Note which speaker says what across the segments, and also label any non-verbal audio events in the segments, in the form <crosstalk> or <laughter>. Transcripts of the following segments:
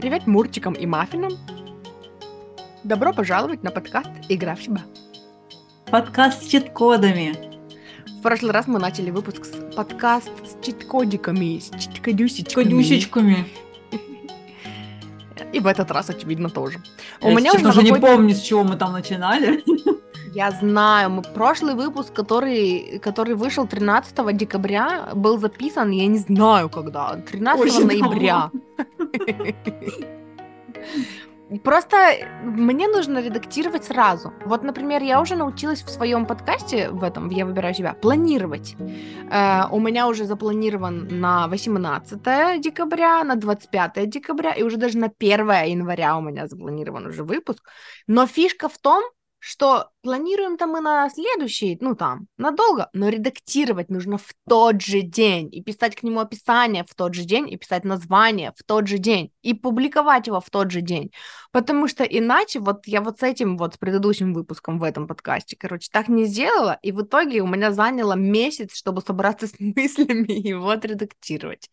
Speaker 1: Привет Мурчикам и Маффинам! Добро пожаловать на подкаст «Игра в себя».
Speaker 2: Подкаст с чит-кодами.
Speaker 1: В прошлый раз мы начали выпуск с подкаст с чит-кодиками, с чит-кодюсечками.
Speaker 2: Кодюсечками.
Speaker 1: И в этот раз, очевидно, тоже.
Speaker 2: Я сейчас уже не помню, с чего мы там начинали.
Speaker 1: Я знаю, мы прошлый выпуск, который, который вышел 13 декабря, был записан, я не знаю когда, 13
Speaker 2: Очень
Speaker 1: ноября. <laughs> Просто мне нужно редактировать сразу. Вот, например, я уже научилась в своем подкасте, в этом, я выбираю себя, планировать. Э, у меня уже запланирован на 18 декабря, на 25 декабря, и уже даже на 1 января у меня запланирован уже выпуск. Но фишка в том, что планируем-то мы на следующий, ну там, надолго, но редактировать нужно в тот же день, и писать к нему описание в тот же день, и писать название в тот же день, и публиковать его в тот же день, потому что иначе вот я вот с этим вот, с предыдущим выпуском в этом подкасте, короче, так не сделала, и в итоге у меня заняло месяц, чтобы собраться с <laughs> мыслями и вот редактировать.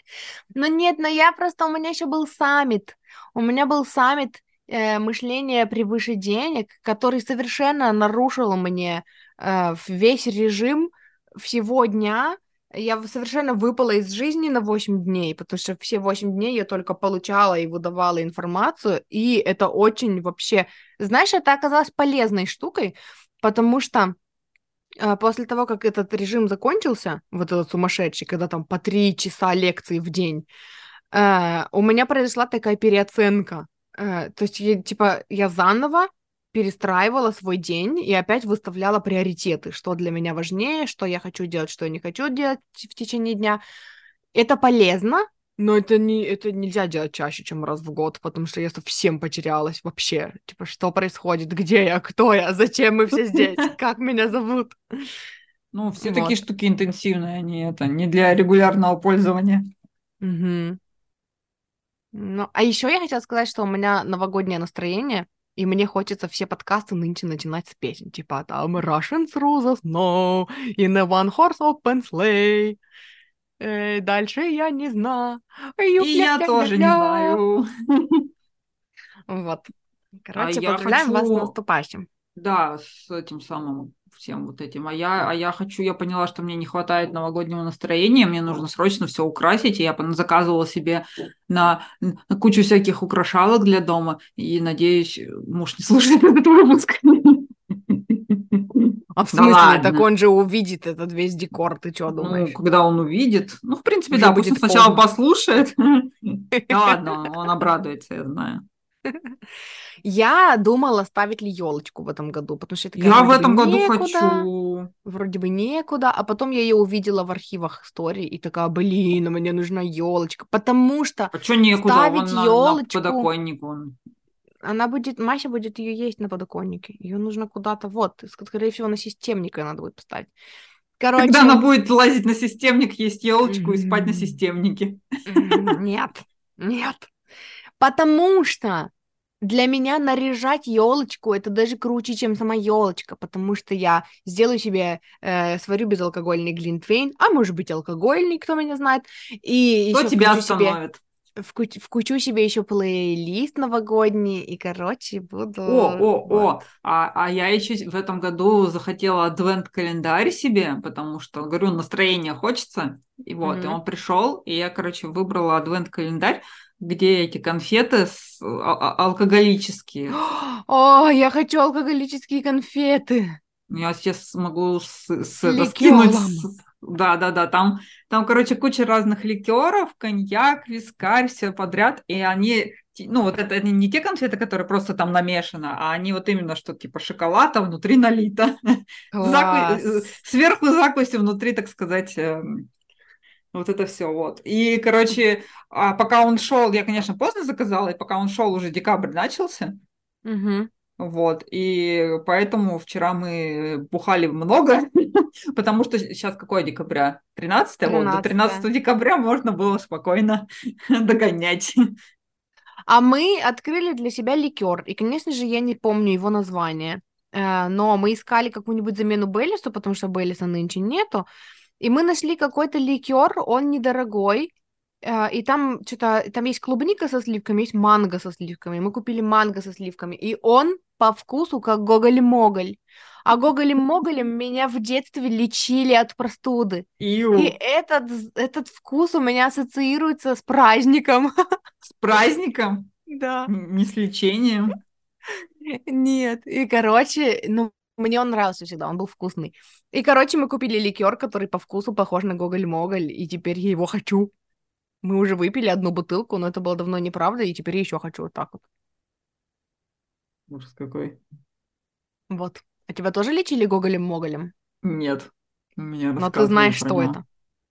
Speaker 1: Но нет, но я просто, у меня еще был саммит, у меня был саммит э, мышление превыше денег, который совершенно нарушил мне э, весь режим всего дня. Я совершенно выпала из жизни на 8 дней, потому что все 8 дней я только получала и выдавала информацию, и это очень вообще... Знаешь, это оказалось полезной штукой, потому что э, после того, как этот режим закончился, вот этот сумасшедший, когда там по три часа лекции в день, э, у меня произошла такая переоценка Э, то есть, я, типа, я заново перестраивала свой день и опять выставляла приоритеты, что для меня важнее, что я хочу делать, что я не хочу делать в течение дня. Это полезно, но это, не, это нельзя делать чаще, чем раз в год, потому что я совсем потерялась вообще. Типа, что происходит, где я, кто я, зачем мы все здесь, <laughs> как меня зовут.
Speaker 2: Ну, все вот. такие штуки интенсивные, они это не для регулярного пользования.
Speaker 1: Угу. Ну, а еще я хотела сказать, что у меня новогоднее настроение, и мне хочется все подкасты нынче начинать с песен, типа там Russians rule the snow, in a one horse open sleigh. Э, дальше я не знаю.
Speaker 2: И я тоже не знаю. <laughs>
Speaker 1: Вот. Короче, а поздравляем хочу... вас с наступающим.
Speaker 2: Да, с этим самым всем вот этим. А я, а я хочу, я поняла, что мне не хватает новогоднего настроения, мне нужно срочно все украсить, и я заказывала себе на, на кучу всяких украшалок для дома, и надеюсь, муж не слушает этот выпуск.
Speaker 1: А в смысле? Да так он же увидит этот весь декор, ты что ну, думаешь?
Speaker 2: Ну, когда он увидит. Ну, в принципе, Уже да, будет сначала послушает. <laughs> Да ладно, он обрадуется, я знаю. <laughs>
Speaker 1: Я думала, ставить ли елочку в этом году, потому что я
Speaker 2: такая, Я в этом году некуда, хочу.
Speaker 1: Вроде бы некуда, а потом я ее увидела в архивах истории и такая, блин, мне нужна елочка, потому что
Speaker 2: а что некуда? ставить елочку. На, на подоконнику.
Speaker 1: Она будет, Мася будет ее есть на подоконнике. Ее нужно куда-то, вот, скорее всего, на системника надо будет поставить.
Speaker 2: Короче... Когда она будет лазить на системник, есть елочку mm-hmm. и спать на системнике.
Speaker 1: Нет, нет. Потому что для меня наряжать елочку это даже круче, чем сама елочка, потому что я сделаю себе, э, сварю безалкогольный глинтвейн, а может быть алкогольный, кто меня знает, и
Speaker 2: кто тебя остановит?
Speaker 1: Себе, вкуч, вкучу себе еще плейлист новогодний, и, короче, буду...
Speaker 2: О, о, вот. о, а, а я еще в этом году захотела адвент-календарь себе, потому что, говорю, настроение хочется, и вот, mm-hmm. и он пришел, и я, короче, выбрала адвент-календарь, где эти конфеты с, а, а, алкоголические. <gasps>
Speaker 1: О, я хочу алкоголические конфеты.
Speaker 2: Я сейчас могу с, с, это, скинуть. Да, да, да. Там, там, короче, куча разных ликеров, коньяк, вискарь, все подряд. И они, ну, вот это не те конфеты, которые просто там намешаны, а они вот именно что типа шоколада внутри налито. <laughs> Заку... Э, сверху закуси, внутри, так сказать, эм, вот это все вот. И, короче, а пока он шел, я, конечно, поздно заказала, и пока он шел, уже декабрь начался.
Speaker 1: Угу.
Speaker 2: Вот, и поэтому вчера мы бухали много, <laughs> потому что сейчас какое декабря? 13 13 вот, до 13 декабря можно было спокойно <laughs> догонять.
Speaker 1: А мы открыли для себя ликер, и, конечно же, я не помню его название, э, но мы искали какую-нибудь замену Беллису, потому что Беллиса нынче нету, и мы нашли какой-то ликер, он недорогой, э, и там что-то, там есть клубника со сливками, есть манго со сливками. Мы купили манго со сливками, и он по вкусу как гоголь-моголь. А гоголем-моголем меня в детстве лечили от простуды.
Speaker 2: Иу.
Speaker 1: И этот, этот вкус у меня ассоциируется с праздником. <laughs>
Speaker 2: С праздником?
Speaker 1: Да.
Speaker 2: Не с лечением?
Speaker 1: Нет. И, короче, ну, мне он нравился всегда, он был вкусный. И, короче, мы купили ликер, который по вкусу похож на Гоголь-Моголь, и теперь я его хочу. Мы уже выпили одну бутылку, но это было давно неправда, и теперь я еще хочу вот так вот.
Speaker 2: Ужас какой.
Speaker 1: Вот. А тебя тоже лечили Гоголем-Моголем?
Speaker 2: Нет. Меня
Speaker 1: Но ты знаешь, что
Speaker 2: него.
Speaker 1: это.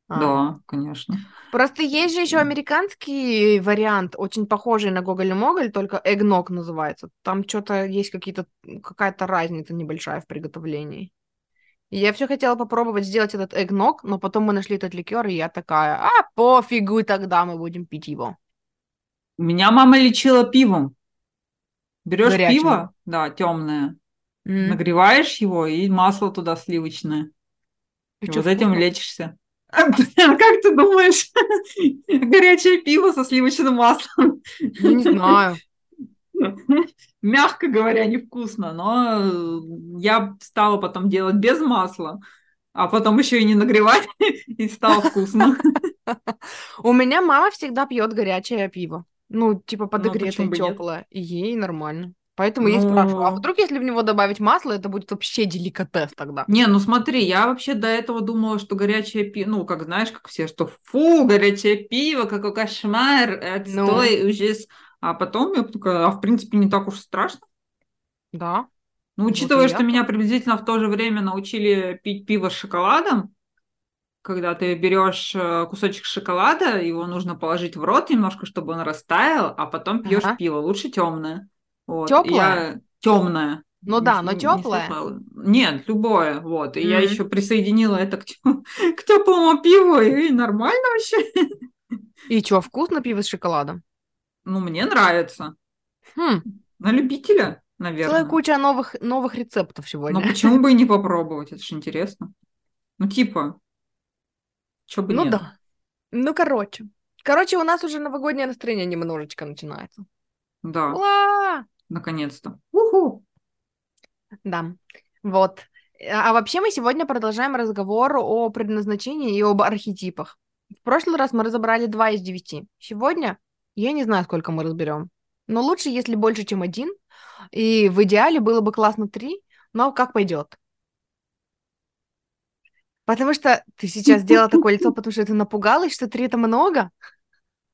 Speaker 1: А.
Speaker 2: Да, конечно.
Speaker 1: Просто есть же еще американский вариант, очень похожий на Гоголь-Моголь, только эгног называется. Там что-то есть какие-то какая-то разница небольшая в приготовлении. И я все хотела попробовать сделать этот эгног, но потом мы нашли этот ликер, и я такая, а пофигу, тогда мы будем пить его.
Speaker 2: Меня мама лечила пивом. Берешь
Speaker 1: Горячим.
Speaker 2: пиво, да, темное,
Speaker 1: М.
Speaker 2: нагреваешь его и масло туда сливочное.
Speaker 1: И
Speaker 2: И вот этим
Speaker 1: вкусно?
Speaker 2: лечишься. А как ты думаешь? <laughs> Горячее пиво со сливочным маслом.
Speaker 1: Ну, не знаю. <laughs>
Speaker 2: Мягко говоря, невкусно, но э, я стала потом делать без масла, а потом еще и не нагревать, <laughs> и стало вкусно.
Speaker 1: У меня мама всегда пьет горячее пиво. Ну, типа подогретое,
Speaker 2: нет?
Speaker 1: теплое. И ей нормально. Поэтому я и спрашиваю, а
Speaker 2: Ну.
Speaker 1: вдруг, если в него добавить масло, это будет вообще деликатес тогда?
Speaker 2: Не, ну смотри, я вообще до этого думала, что горячее пиво, ну, как знаешь, как все, что фу, горячее пиво, какой кошмар, отстой, ужас. А потом я такая, а в принципе не так уж страшно.
Speaker 1: Да.
Speaker 2: Ну,
Speaker 1: Вот
Speaker 2: учитывая,
Speaker 1: и
Speaker 2: что
Speaker 1: я
Speaker 2: меня приблизительно в то же время научили пить пиво с шоколадом, когда ты берешь э, кусочек шоколада, его нужно положить в рот немножко, чтобы он растаял, а потом пьешь
Speaker 1: Ага.
Speaker 2: пиво. Лучше темное. Вот.
Speaker 1: Тёплое?
Speaker 2: Я темное.
Speaker 1: Ну да, но тёплое?
Speaker 2: Нет, любое. Вот. И я еще присоединила это к, теплому <laughs> пиву, и нормально вообще. <laughs>
Speaker 1: И чё, вкусно пиво с шоколадом?
Speaker 2: Ну, мне нравится.
Speaker 1: Хм,
Speaker 2: На любителя,
Speaker 1: целая
Speaker 2: наверное.
Speaker 1: куча новых, новых рецептов
Speaker 2: Но
Speaker 1: сегодня. <laughs>
Speaker 2: почему бы и не попробовать? Это же интересно. Ну, типа, чё бы
Speaker 1: Ну
Speaker 2: нет.
Speaker 1: да. Ну, короче. Короче, у нас уже новогоднее настроение немножечко начинается.
Speaker 2: Да,
Speaker 1: Ура!
Speaker 2: Наконец-то. Уху!
Speaker 1: Да, вот. А вообще мы сегодня продолжаем разговор о предназначении и об архетипах. В прошлый раз мы разобрали два из девяти. Сегодня я не знаю, сколько мы разберем. Но лучше, если больше, чем один. И в идеале было бы классно три, но как пойдет. Потому что ты сейчас сделала такое лицо, потому что ты напугалась, что три это много.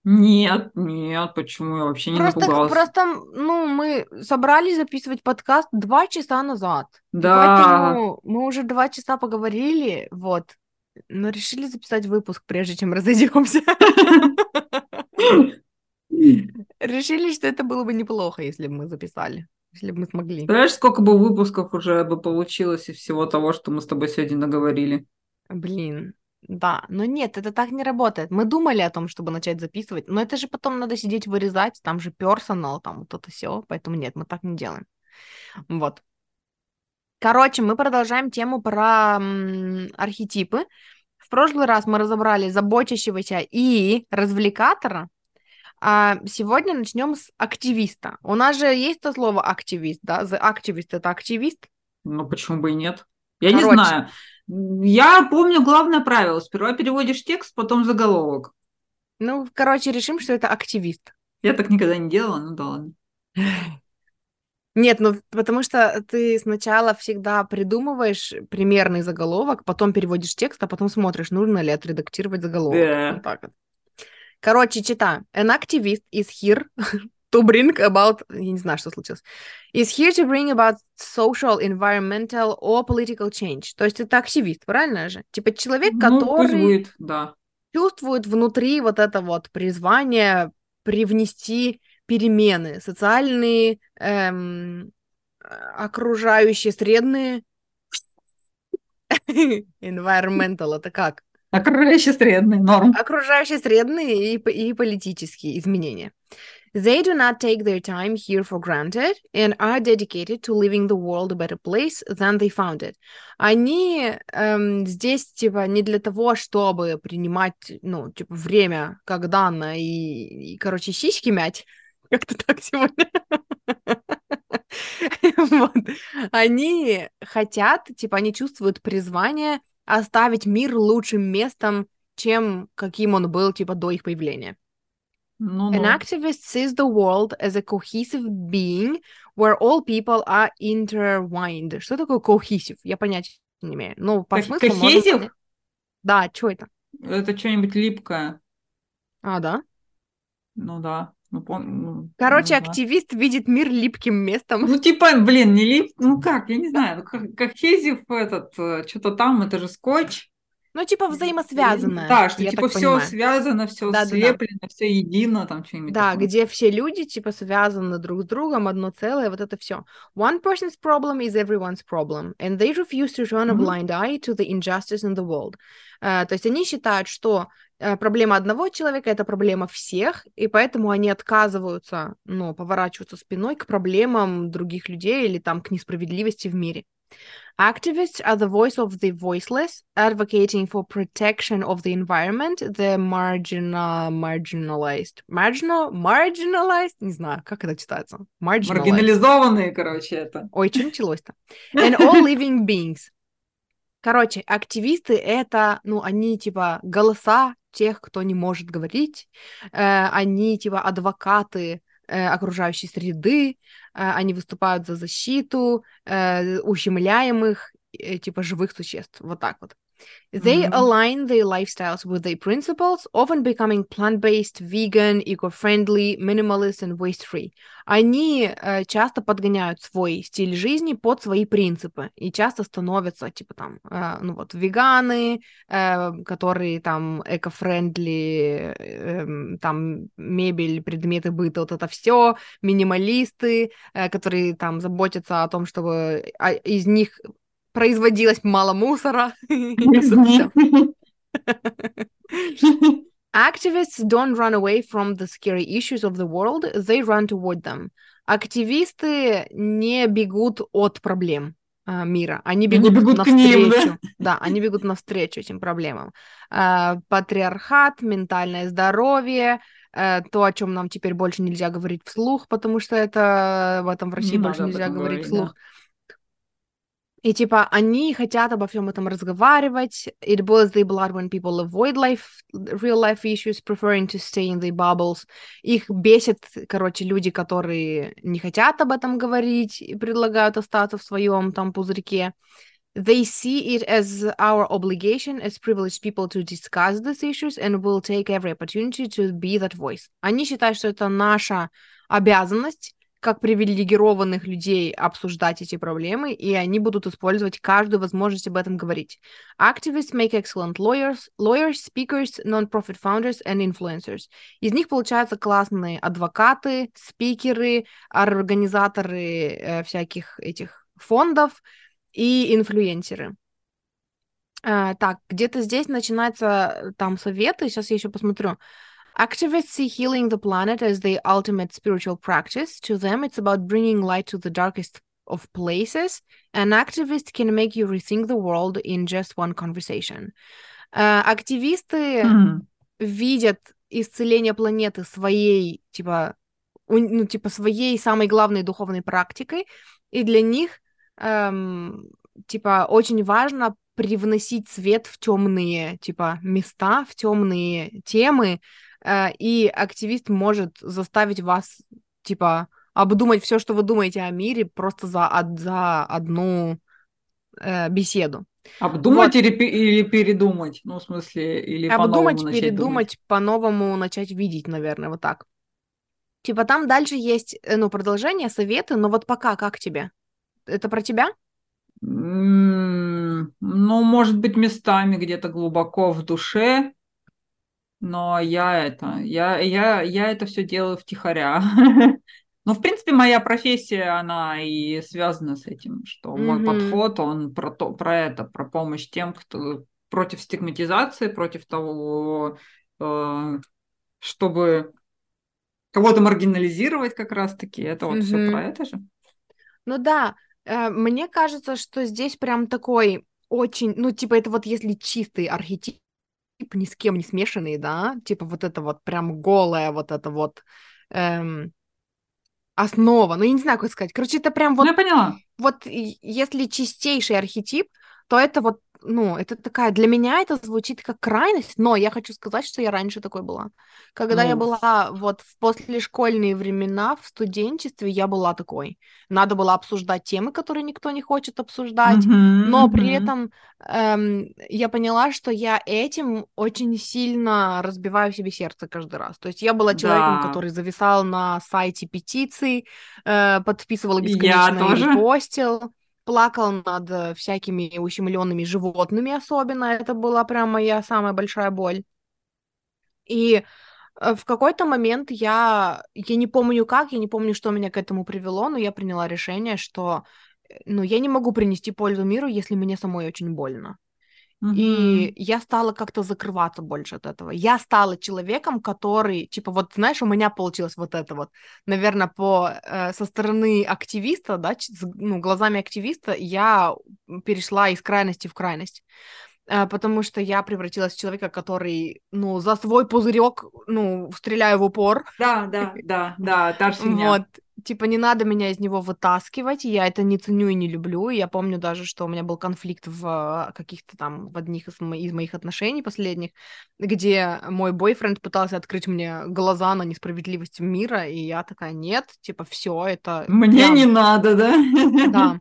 Speaker 2: Нет, нет, почему я вообще не
Speaker 1: Просто,
Speaker 2: напугалась?
Speaker 1: просто, ну, мы собрались записывать подкаст два часа назад.
Speaker 2: Да,
Speaker 1: Поэтому мы уже два часа поговорили, вот. Но решили записать выпуск, прежде чем <laughs> разойдемся. Решили, что это было бы неплохо, если бы мы записали, если бы мы смогли.
Speaker 2: знаешь, сколько бы выпусков уже бы получилось из всего того, что мы с тобой сегодня наговорили?
Speaker 1: Блин, да, но нет, это так не работает. Мы думали о том, чтобы начать записывать, но это же потом надо сидеть вырезать, там же персонал, там вот это все, поэтому нет, мы так не делаем. Вот. Короче, мы продолжаем тему про м, архетипы. В прошлый раз мы разобрали заботящегося и развлекатора, а сегодня начнем с активиста. У нас же есть то слово активист, да? The activist это активист.
Speaker 2: Ну, почему бы и нет? Я не
Speaker 1: Короче.
Speaker 2: знаю. Я помню главное правило. Сперва переводишь текст, потом заголовок.
Speaker 1: Ну, короче, решим, что это активист.
Speaker 2: Я так никогда не делала, ну да ладно.
Speaker 1: Нет, ну потому что ты сначала всегда придумываешь примерный заголовок, потом переводишь текст, а потом смотришь, нужно ли отредактировать заголовок.
Speaker 2: Да.
Speaker 1: Вот так вот. Короче, читаю. An activist is here <laughs> to bring about... Я не знаю, что случилось. Is here to bring about social, environmental or political change. То есть это активист, правильно же? Типа человек,
Speaker 2: Ну,
Speaker 1: который
Speaker 2: будет, да.
Speaker 1: чувствует внутри вот это вот призвание привнести перемены, социальные, эм, окружающие, средные. <laughs> Environmental это как?
Speaker 2: Окружающий средний, норм.
Speaker 1: Окружающие, средные и, и политические изменения. They do not take their time here for granted and are dedicated to leaving the world a better place than they found it. Они эм, здесь, типа, не для того, чтобы принимать, ну, типа, время как данное и, и короче, сиськи мять. <laughs> Как-то так сегодня. <laughs> вот. Они хотят, типа, они чувствуют призвание оставить мир лучшим местом, чем каким он был, типа, до их появления.
Speaker 2: Ну,
Speaker 1: An
Speaker 2: ну.
Speaker 1: activist sees the world as a cohesive being where all people are intertwined. Что такое cohesive? Я понятия не имею. Ну, по
Speaker 2: Так,
Speaker 1: смыслу можно
Speaker 2: кохезив?
Speaker 1: понять. Да, что это?
Speaker 2: Это что-нибудь липкое.
Speaker 1: А, да?
Speaker 2: Ну да. Ну, пом- ну,
Speaker 1: Короче,
Speaker 2: ну да.
Speaker 1: активист видит мир липким местом.
Speaker 2: Ну, типа, блин, не лип... Ну как, я не знаю. ну, Как, как этот, что-то там, это же скотч.
Speaker 1: Ну, типа взаимосвязанное.
Speaker 2: Да, что типа все
Speaker 1: понимаю.
Speaker 2: связано, все
Speaker 1: Да-да-да.
Speaker 2: слеплено, все едино, там что-нибудь
Speaker 1: Да,
Speaker 2: такое.
Speaker 1: где все люди, типа, связаны друг с другом, одно целое, вот это все. One person's problem is everyone's problem, and they refuse to turn a blind eye to the injustice in the world. Э, то есть они считают, что э, проблема одного человека — это проблема всех, и поэтому они отказываются, ну, поворачиваться спиной к проблемам других людей или там к несправедливости в мире. Activists are the voice of the voiceless, advocating for protection of the environment, the marginal, marginalized, marginal, marginalized, не знаю, как это читается, marginalized.
Speaker 2: Маргинализованные, короче, это.
Speaker 1: Ой, что началось-то? And all living beings. Короче, активисты — это, ну, они, типа, голоса тех, кто не может говорить, э, они, типа, адвокаты э, окружающей среды, э, они выступают за защиту э, ущемляемых, э, типа, живых существ, вот так вот. They
Speaker 2: Мгм.
Speaker 1: align their lifestyles with their principles, often becoming plant-based, vegan, eco-friendly, minimalist and waste-free. Они э, часто подгоняют свой стиль жизни под свои принципы и часто становятся, типа там, э, ну вот, веганы, э, которые там эко-френдли, эм, там мебель, предметы быта, вот это все, минималисты, э, которые там заботятся о том, чтобы а, из них производилось мало мусора. <laughs> Activists don't run away from the scary issues of the world, they run toward them. Активисты не бегут от проблем а, мира, они
Speaker 2: Они
Speaker 1: бегут,
Speaker 2: бегут к ним, да?
Speaker 1: навстречу. Да, они бегут навстречу этим проблемам. А, патриархат, ментальное здоровье, э, то, о чем нам теперь больше нельзя говорить вслух, потому что это в этом в России
Speaker 2: Не
Speaker 1: больше нельзя говорить
Speaker 2: говорить, да.
Speaker 1: И типа они хотят обо всем этом разговаривать. It boils their blood when people avoid life, real life issues, preferring to stay in their bubbles. Их бесит, короче, люди, которые не хотят об этом говорить и предлагают остаться в своем там пузырьке. They see it as our obligation as privileged people to discuss these issues and will take every opportunity to be that voice. Они считают, что это наша обязанность как привилегированных людей обсуждать эти проблемы, и они будут использовать каждую возможность об этом говорить. Activists make excellent lawyers, lawyers, speakers, non-profit founders and influencers. Из них получаются классные адвокаты, спикеры, организаторы э, всяких этих фондов и инфлюенсеры. Э, так, где-то здесь начинаются э, там советы, сейчас я еще посмотрю. Activists see healing the planet as the ultimate spiritual practice. To them, it's about bringing light to the darkest of places. An activist can make you rethink the world in just one conversation. Э, Активисты
Speaker 2: Мгм.
Speaker 1: видят исцеление планеты своей, типа, у- ну, типа, своей самой главной духовной практикой, и для них, эм, типа, очень важно привносить свет в темные, типа, места, в темные темы, э, и активист может заставить вас, типа, обдумать все, что вы думаете о мире, просто за, за одну э, беседу.
Speaker 2: Обдумать
Speaker 1: Вот.
Speaker 2: или, или передумать? Ну, в смысле, или
Speaker 1: Обдумать,
Speaker 2: начать
Speaker 1: передумать, по-новому начать видеть, наверное, вот так. Типа там дальше есть, э, ну, продолжение, советы, но вот пока как тебе? Это про тебя?
Speaker 2: Ну, может быть, местами где-то глубоко в душе, но я это, я, я, я это все делаю втихаря. <laughs> Ну, в принципе, моя профессия, она и связана с этим, что мой
Speaker 1: Мгм.
Speaker 2: подход, он про то, про это, про помощь тем, кто против стигматизации, против того, э, чтобы кого-то маргинализировать как раз-таки. Это вот все про это же.
Speaker 1: Ну да, э, мне кажется, что здесь прям такой очень, ну типа это вот если чистый архетип, ни с кем не смешанный, да, типа вот это вот прям голая вот это вот эм, основа, ну я не знаю, как сказать, короче, это прям вот...
Speaker 2: Ну, я поняла.
Speaker 1: Вот если чистейший архетип, то это вот ну, это такая, для меня это звучит как крайность, но я хочу сказать, что я раньше такой была. Когда ну... я была вот в послешкольные времена, в студенчестве, я была такой. Надо было обсуждать темы, которые никто не хочет обсуждать, mm-hmm, но при mm-hmm. этом эм, я поняла, что я этим очень сильно разбиваю себе сердце каждый раз. То есть я была человеком, да. который зависал на сайте петиций, э, подписывал бесконечно и постил плакал над э, всякими ущемленными животными особенно. Это была прям моя самая большая боль. И э, в какой-то момент я, я не помню как, я не помню, что меня к этому привело, но я приняла решение, что э, ну, я не могу принести пользу миру, если мне самой очень больно. И я стала как-то закрываться больше от этого. Я стала человеком, который, типа, вот, знаешь, у меня получилось вот это вот, наверное, по э, со стороны активиста, да, ну, глазами активиста, я перешла из крайности в крайность. Э, потому что я превратилась в человека, который, ну, за свой пузырек, ну, стреляю в упор.
Speaker 2: Да, да, да, да, <laughs> та же.
Speaker 1: Вот, типа, не надо меня из него вытаскивать, я это не ценю и не люблю. Я помню даже, что у меня был конфликт в а, каких-то там, в одних из, мо- из моих отношений последних, где мой бойфренд пытался открыть мне глаза на несправедливость мира, и я такая, нет, типа, все это...
Speaker 2: Мне я... не надо, да?
Speaker 1: Да.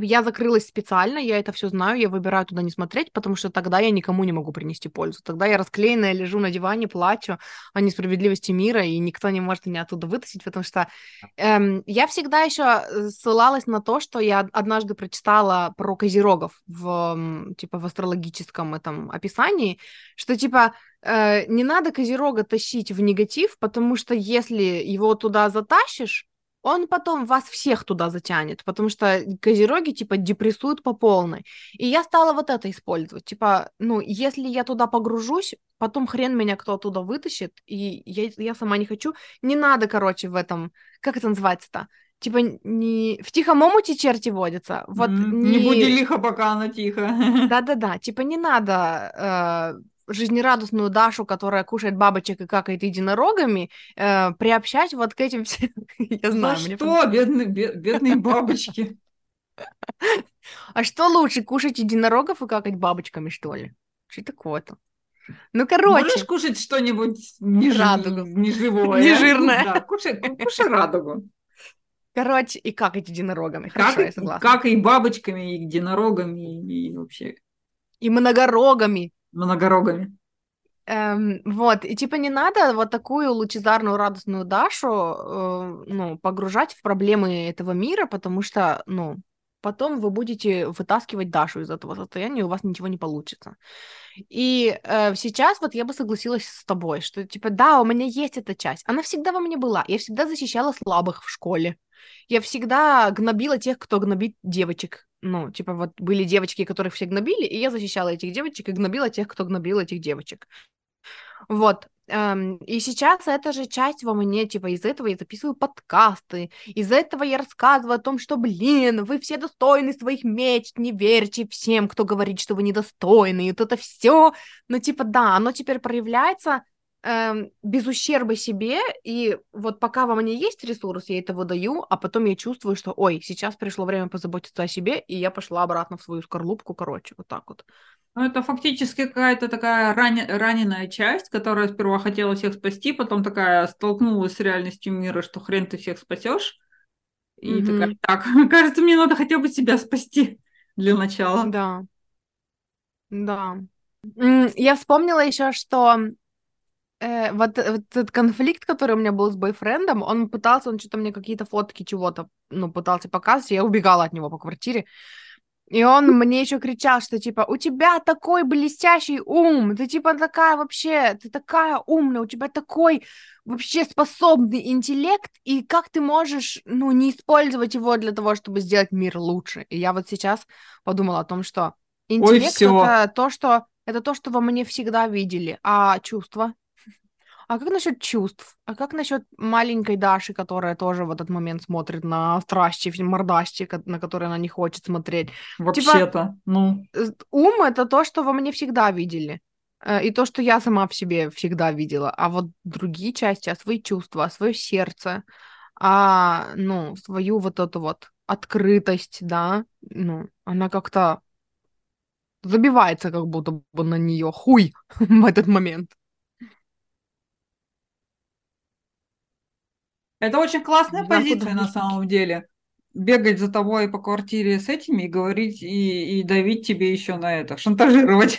Speaker 1: Я закрылась специально, я это все знаю, я выбираю туда не смотреть, потому что тогда я никому не могу принести пользу. Тогда я расклеенная лежу на диване, плачу о несправедливости мира, и никто не может меня оттуда вытащить, потому что эм, я всегда еще э, ссылалась на то, что я однажды прочитала про козерогов в типа в астрологическом этом описании, что типа э, не надо козерога тащить в негатив, потому что если его туда затащишь он потом вас всех туда затянет, потому что козероги, типа, депрессуют по полной. И я стала вот это использовать. Типа, ну, если я туда погружусь, потом хрен меня кто оттуда вытащит, и я, я сама не хочу. Не надо, короче, в этом... Как это называется-то? Типа, не... в тихом омуте черти водятся. Вот mm,
Speaker 2: не... не буди лихо, пока она тихо. <laughs>
Speaker 1: Да-да-да. Типа, не надо э, жизнерадостную Дашу, которая кушает бабочек и какает единорогами, э, приобщать вот к этим всем. <laughs>
Speaker 2: Я знаю. За что, бедные, бедные бабочки? <laughs>
Speaker 1: А что лучше, кушать единорогов и какать бабочками, что ли? Что такое-то? Ну, короче.
Speaker 2: Можешь кушать что-нибудь неж... радугу. неживое?
Speaker 1: Нежирное.
Speaker 2: Да, кушай, кушай радугу.
Speaker 1: Короче, и как эти единорогами. Хорошо,
Speaker 2: как,
Speaker 1: я согласна.
Speaker 2: Как и бабочками, и единорогами, и вообще.
Speaker 1: И многорогами
Speaker 2: многорогами.
Speaker 1: Эм, вот, и типа не надо вот такую лучезарную, радостную Дашу, э, ну, погружать в проблемы этого мира, потому что, ну, потом вы будете вытаскивать Дашу из этого состояния, и у вас ничего не получится. И э, сейчас вот я бы согласилась с тобой, что типа да, у меня есть эта часть, она всегда во мне была, я всегда защищала слабых в школе, я всегда гнобила тех, кто гнобит девочек, ну, типа, вот были девочки, которых все гнобили, и я защищала этих девочек и гнобила тех, кто гнобил этих девочек. Вот. Эм, и сейчас эта же часть во мне, типа, из этого я записываю подкасты, из этого я рассказываю о том, что, блин, вы все достойны своих мечт, не верьте всем, кто говорит, что вы недостойны, и вот это все. Ну, типа, да, оно теперь проявляется эм, без ущерба себе, и вот пока во мне есть ресурс, я это выдаю, а потом я чувствую, что, ой, сейчас пришло время позаботиться о себе, и я пошла обратно в свою скорлупку, короче, вот так вот.
Speaker 2: Ну, это фактически какая-то такая рани- раненая часть, которая сперва хотела всех спасти, потом такая столкнулась с реальностью мира, что хрен ты всех спасешь. И mm-hmm. такая, так, <laughs> кажется, мне надо хотя бы себя спасти для начала.
Speaker 1: Да. Да. Я вспомнила еще, что э, вот, вот этот конфликт, который у меня был с бойфрендом, он пытался, он что-то мне какие-то фотки чего-то, ну, пытался показывать, я убегала от него по квартире. И он мне еще кричал, что типа, у тебя такой блестящий ум, ты типа такая вообще, ты такая умная, у тебя такой вообще способный интеллект, и как ты можешь, ну, не использовать его для того, чтобы сделать мир лучше. И я вот сейчас подумала о том, что интеллект Ой, это то, что это то, что во мне всегда видели, а чувства? А как насчет чувств? А как насчет маленькой Даши, которая тоже в этот момент смотрит на страсти, мордасти, на которые она не хочет смотреть?
Speaker 2: Типа, Вообще-то, типа, ну...
Speaker 1: Ум — это то, что во мне всегда видели. Э, и то, что я сама в себе всегда видела. А вот другие части, а свои чувства, а свое сердце, а, ну, свою вот эту вот открытость, да, ну, она как-то забивается как будто бы на нее хуй <laughs> в этот момент.
Speaker 2: Это очень классная позиция на самом деле. Бегать за тобой по квартире с этими и говорить, и, и давить тебе еще на это, шантажировать.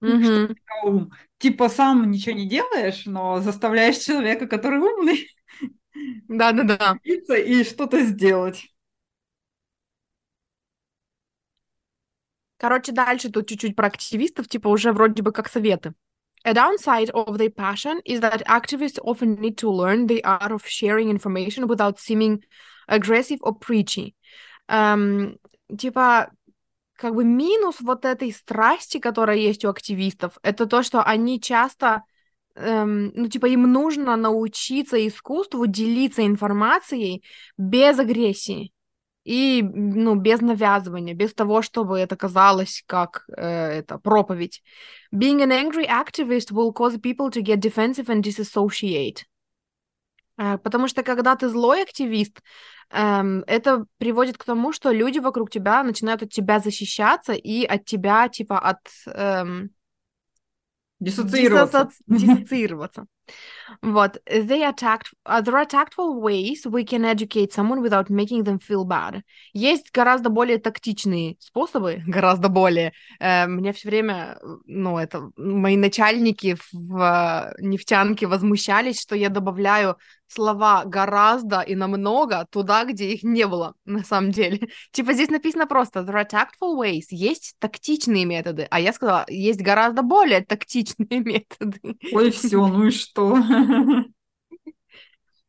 Speaker 2: <laughs> Типа сам ничего не делаешь, но заставляешь человека, который умный,
Speaker 1: да-да-да, <laughs>
Speaker 2: и что-то сделать.
Speaker 1: Короче, дальше тут чуть-чуть про активистов, типа уже вроде бы как советы. A downside of their passion is that activists often need to learn the art of sharing information without seeming aggressive or preachy. Um, типа, как бы минус вот этой страсти, которая есть у активистов, это то, что они часто, эм, ну, типа, им нужно научиться искусству делиться информацией без агрессии и, ну, без навязывания, без того, чтобы это казалось как э, это проповедь. Being an angry activist will cause people to get defensive and disassociate. Э, потому что когда ты злой активист, эм, это приводит к тому, что люди вокруг тебя начинают от тебя защищаться и от тебя, типа, от... Эм,
Speaker 2: диссоциироваться.
Speaker 1: диссоциироваться. Вот. They attacked, uh, there are tactful ways we can educate someone without making them feel bad. Есть гораздо более тактичные способы, <laughs> гораздо более. Э, мне все время, ну, это, мои начальники в э, нефтянке возмущались, что я добавляю слова гораздо и намного туда, где их не было, <laughs> на самом деле. типа здесь написано просто there are tactful ways, есть тактичные методы, а я сказала, есть гораздо более тактичные <laughs> методы.
Speaker 2: Ой, все, ну и что? <laughs>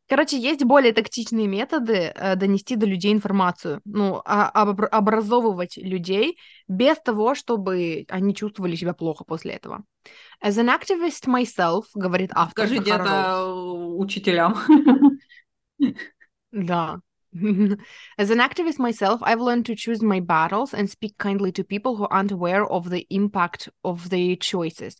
Speaker 1: Короче, есть более тактичные методы э, донести до людей информацию, ну, а, об, образовывать людей без того, чтобы они чувствовали себя плохо после этого. As an activist myself, говорит автор.
Speaker 2: Скажите это учителям. <laughs>
Speaker 1: Да. <laughs> As an activist myself, I've learned to choose my battles and speak kindly to people who aren't aware of the impact of their choices.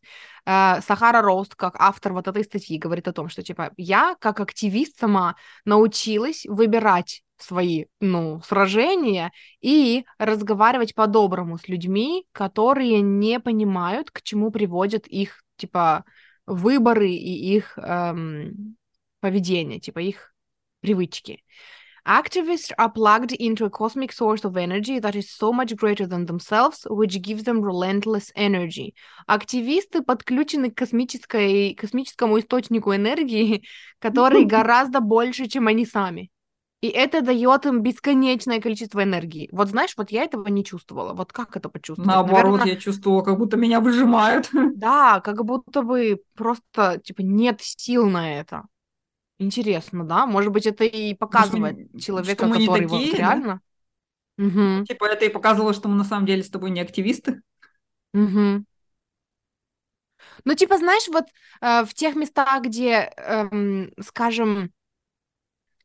Speaker 1: Uh, Сахара Роуст, как автор вот этой статьи, говорит о том, что, типа, я, как активист сама, научилась выбирать свои, ну, сражения и разговаривать по-доброму с людьми, которые не понимают, к чему приводят их, типа, выборы и их эм, поведение, типа, их привычки. Activists are plugged into a cosmic source of energy that is so much greater than themselves, which gives them relentless energy. Активисты подключены к космической, космическому источнику энергии, <laughs> который <laughs> гораздо больше, чем они сами. И это дает им бесконечное количество энергии. Вот знаешь, вот я этого не чувствовала. Вот как это почувствовать?
Speaker 2: Наоборот, Наверное... я чувствовала, как будто меня выжимают.
Speaker 1: Да, как будто бы просто, типа, нет сил на это. Интересно, да? Может быть, это и показывает Может, человека, который такие, вот реально...
Speaker 2: Да? Угу. Типа это и показывало, что мы на самом деле с тобой не активисты.
Speaker 1: Угу. Ну, типа, знаешь, вот э, в тех местах, где, э, скажем,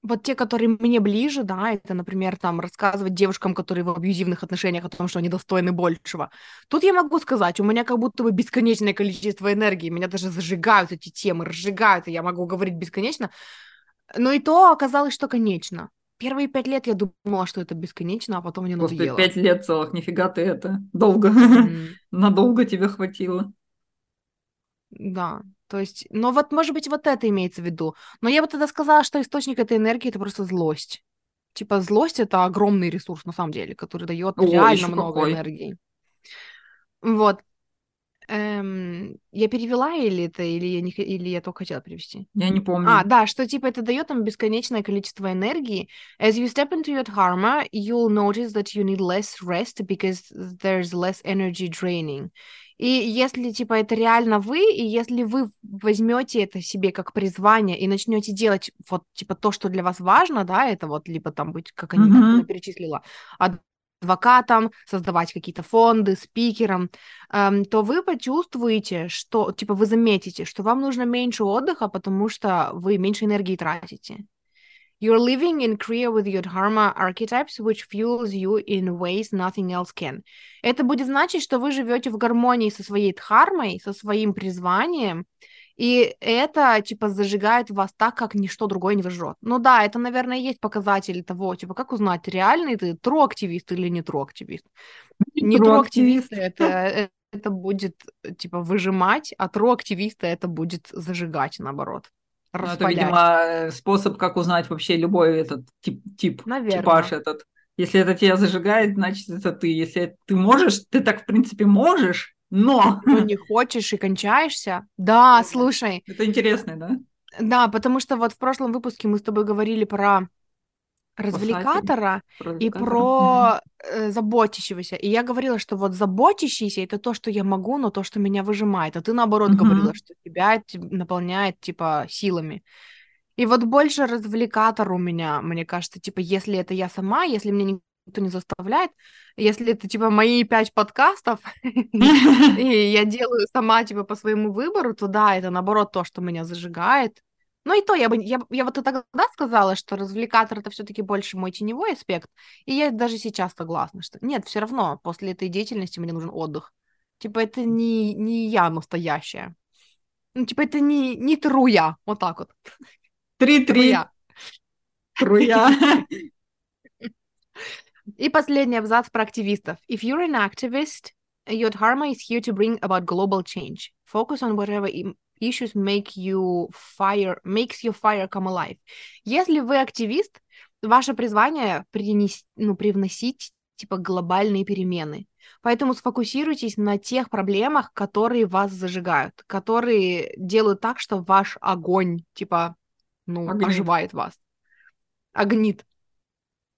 Speaker 1: вот те, которые мне ближе, да, это, например, там, рассказывать девушкам, которые в абьюзивных отношениях, о том, что они достойны большего. Тут я могу сказать, у меня как будто бы бесконечное количество энергии, меня даже зажигают эти темы, разжигают, и я могу говорить бесконечно. Но и то оказалось, что конечно. Первые пять лет я думала, что это бесконечно, а потом мне надоело.
Speaker 2: Пять лет целых, нифига ты это, долго, mm. <laughs> надолго тебе хватило.
Speaker 1: Да, то есть, но вот, может быть, вот это имеется в виду. Но я бы тогда сказала, что источник этой энергии это просто злость. Типа злость это огромный ресурс на самом деле, который дает О, реально много какой. энергии. Вот. Эм, я перевела или это, или я, не, или я только хотела перевести?
Speaker 2: Я не помню.
Speaker 1: А, да, что типа это дает нам бесконечное количество энергии. As you step into your dharma, you'll notice that you need less rest because there's less energy draining. И если, типа, это реально вы, и если вы возьмете это себе как призвание и начнете делать вот, типа, то, что для вас важно, да, это вот, либо там быть, как они mm-hmm. перечислила, адвокатом, создавать какие-то фонды, спикером, эм, то вы почувствуете, что, типа, вы заметите, что вам нужно меньше отдыха, потому что вы меньше энергии тратите. You're living in Korea with your dharma archetypes, which fuels you in ways nothing else can. Это будет значить, что вы живете в гармонии со своей дхармой, со своим призванием, и это, типа, зажигает вас так, как ничто другое не выжжет. Ну да, это, наверное, есть показатель того, типа, как узнать, реальный ты тру-активист или не тру-активист. Не тру-активист, это, э, это будет, типа, выжимать, а тру-активиста это будет зажигать, наоборот.
Speaker 2: Ну, это, видимо, способ, как узнать вообще любой этот тип, тип Наверное. типаж этот. Если это тебя зажигает, значит, это ты. Если ты можешь, ты так, в принципе, можешь, но...
Speaker 1: Но не хочешь и кончаешься. Да, слушай.
Speaker 2: Это интересно, да?
Speaker 1: Да, потому что вот в прошлом выпуске мы с тобой говорили про развлекатора и про э, заботящегося. И я говорила, что вот заботящийся это то, что я могу, но то, что меня выжимает. А ты наоборот говорила, что тебя наполняет типа силами. И вот больше развлекатор у меня, мне кажется, типа, если это я сама, если мне никто не заставляет, если это типа мои пять подкастов, <laughs> и <laughs> я делаю сама типа по своему выбору, то да, это наоборот то, что меня зажигает, ну и то, я бы, я, я вот и тогда сказала, что развлекатор это все-таки больше мой теневой аспект, и я даже сейчас согласна, что нет, все равно после этой деятельности мне нужен отдых. Типа это не, не я настоящая. Ну, типа это не, не труя, вот так вот.
Speaker 2: Три-три. Труя. <laughs>
Speaker 1: И последний абзац про активистов. If you're an activist, your dharma is here to bring about global change. Focus on whatever issues make you fire, makes your fire come alive. Если вы активист, ваше призвание принес, ну, привносить типа глобальные перемены. Поэтому сфокусируйтесь на тех проблемах, которые вас зажигают, которые делают так, что ваш огонь, типа, ну, Огнит. оживает вас. Огнит.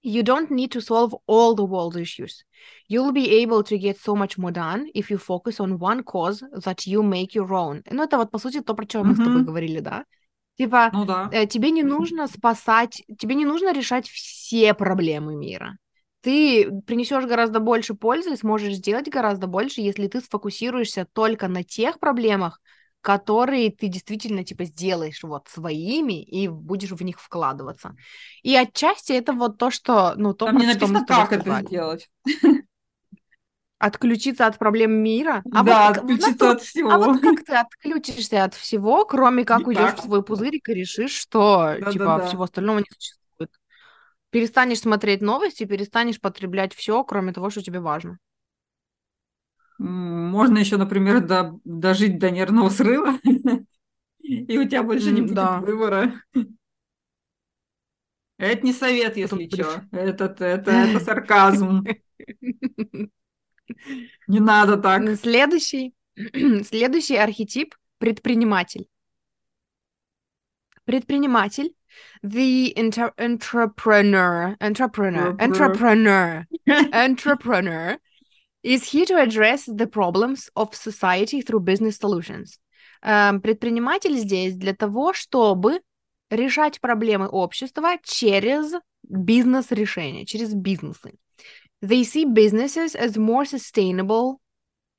Speaker 1: You don't need to solve all the world's issues. You'll be able to get so much more done if you focus on one cause that you make your own. Ну, это вот, по сути, то, про что mm-hmm. мы с тобой говорили, да? Типа, ну, да. э, тебе не нужно спасать, тебе не нужно решать все проблемы мира. Ты принесешь гораздо больше пользы и сможешь сделать гораздо больше, если ты сфокусируешься только на тех проблемах, которые ты действительно, типа, сделаешь вот своими и будешь в них вкладываться. И отчасти это вот то, что, ну, то,
Speaker 2: Там не написано, как это сделать.
Speaker 1: Отключиться от проблем мира?
Speaker 2: А да, вот, отключиться вот, от всего.
Speaker 1: А вот как ты отключишься от всего, кроме как уйдешь в свой пузырик и решишь, что, да, типа, да, да. всего остального не существует? Перестанешь смотреть новости, перестанешь потреблять все, кроме того, что тебе важно.
Speaker 2: Можно еще, например, до, дожить до нервного срыва, <laughs> и у тебя больше не будет выбора. Это не совет, если что. Это, это, <laughs> это сарказм. Не надо так.
Speaker 1: Следующий, <clears throat> следующий архетип – предприниматель. Предприниматель the inter- entrepreneur, entrepreneur, entrepreneur, entrepreneur <laughs> is here to address the problems of society through business solutions. Um, предприниматель здесь для того, чтобы решать проблемы общества через бизнес-решения, через бизнесы. They see businesses as more sustainable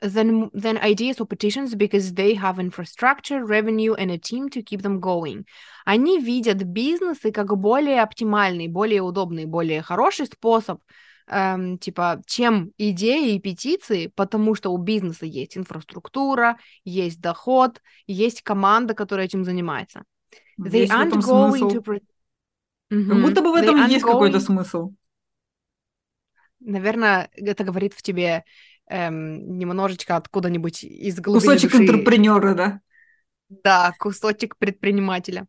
Speaker 1: than, than ideas or petitions because they have infrastructure, revenue and a team to keep them going. Они видят бизнесы как более оптимальный, более удобный, более хороший способ эм, типа, чем идеи и петиции, потому что у бизнеса есть инфраструктура, есть доход, есть команда, которая этим занимается.
Speaker 2: They aren't going to... Mm-hmm. Как будто бы в этом They есть какой-то смысл.
Speaker 1: Наверное, это говорит в тебе эм, немножечко откуда-нибудь из глубины
Speaker 2: Кусочек
Speaker 1: души.
Speaker 2: интерпренера, да?
Speaker 1: Да, кусочек предпринимателя.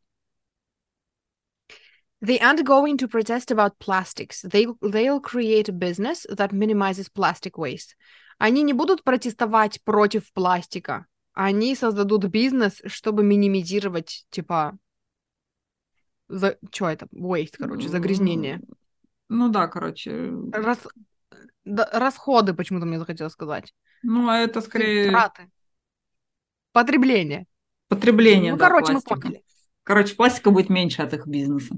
Speaker 1: They aren't going to protest about plastics. They, they'll create a business that minimizes plastic waste. Они не будут протестовать против пластика. Они создадут бизнес, чтобы минимизировать, типа, за... что это? Waste, короче, загрязнение.
Speaker 2: Ну да, короче.
Speaker 1: Рас... Да, расходы, почему-то мне захотелось сказать.
Speaker 2: Ну, а это скорее...
Speaker 1: Траты. Потребление.
Speaker 2: Потребление,
Speaker 1: Ну,
Speaker 2: да,
Speaker 1: короче, пластика. мы поняли.
Speaker 2: Короче, пластика будет меньше от их бизнеса.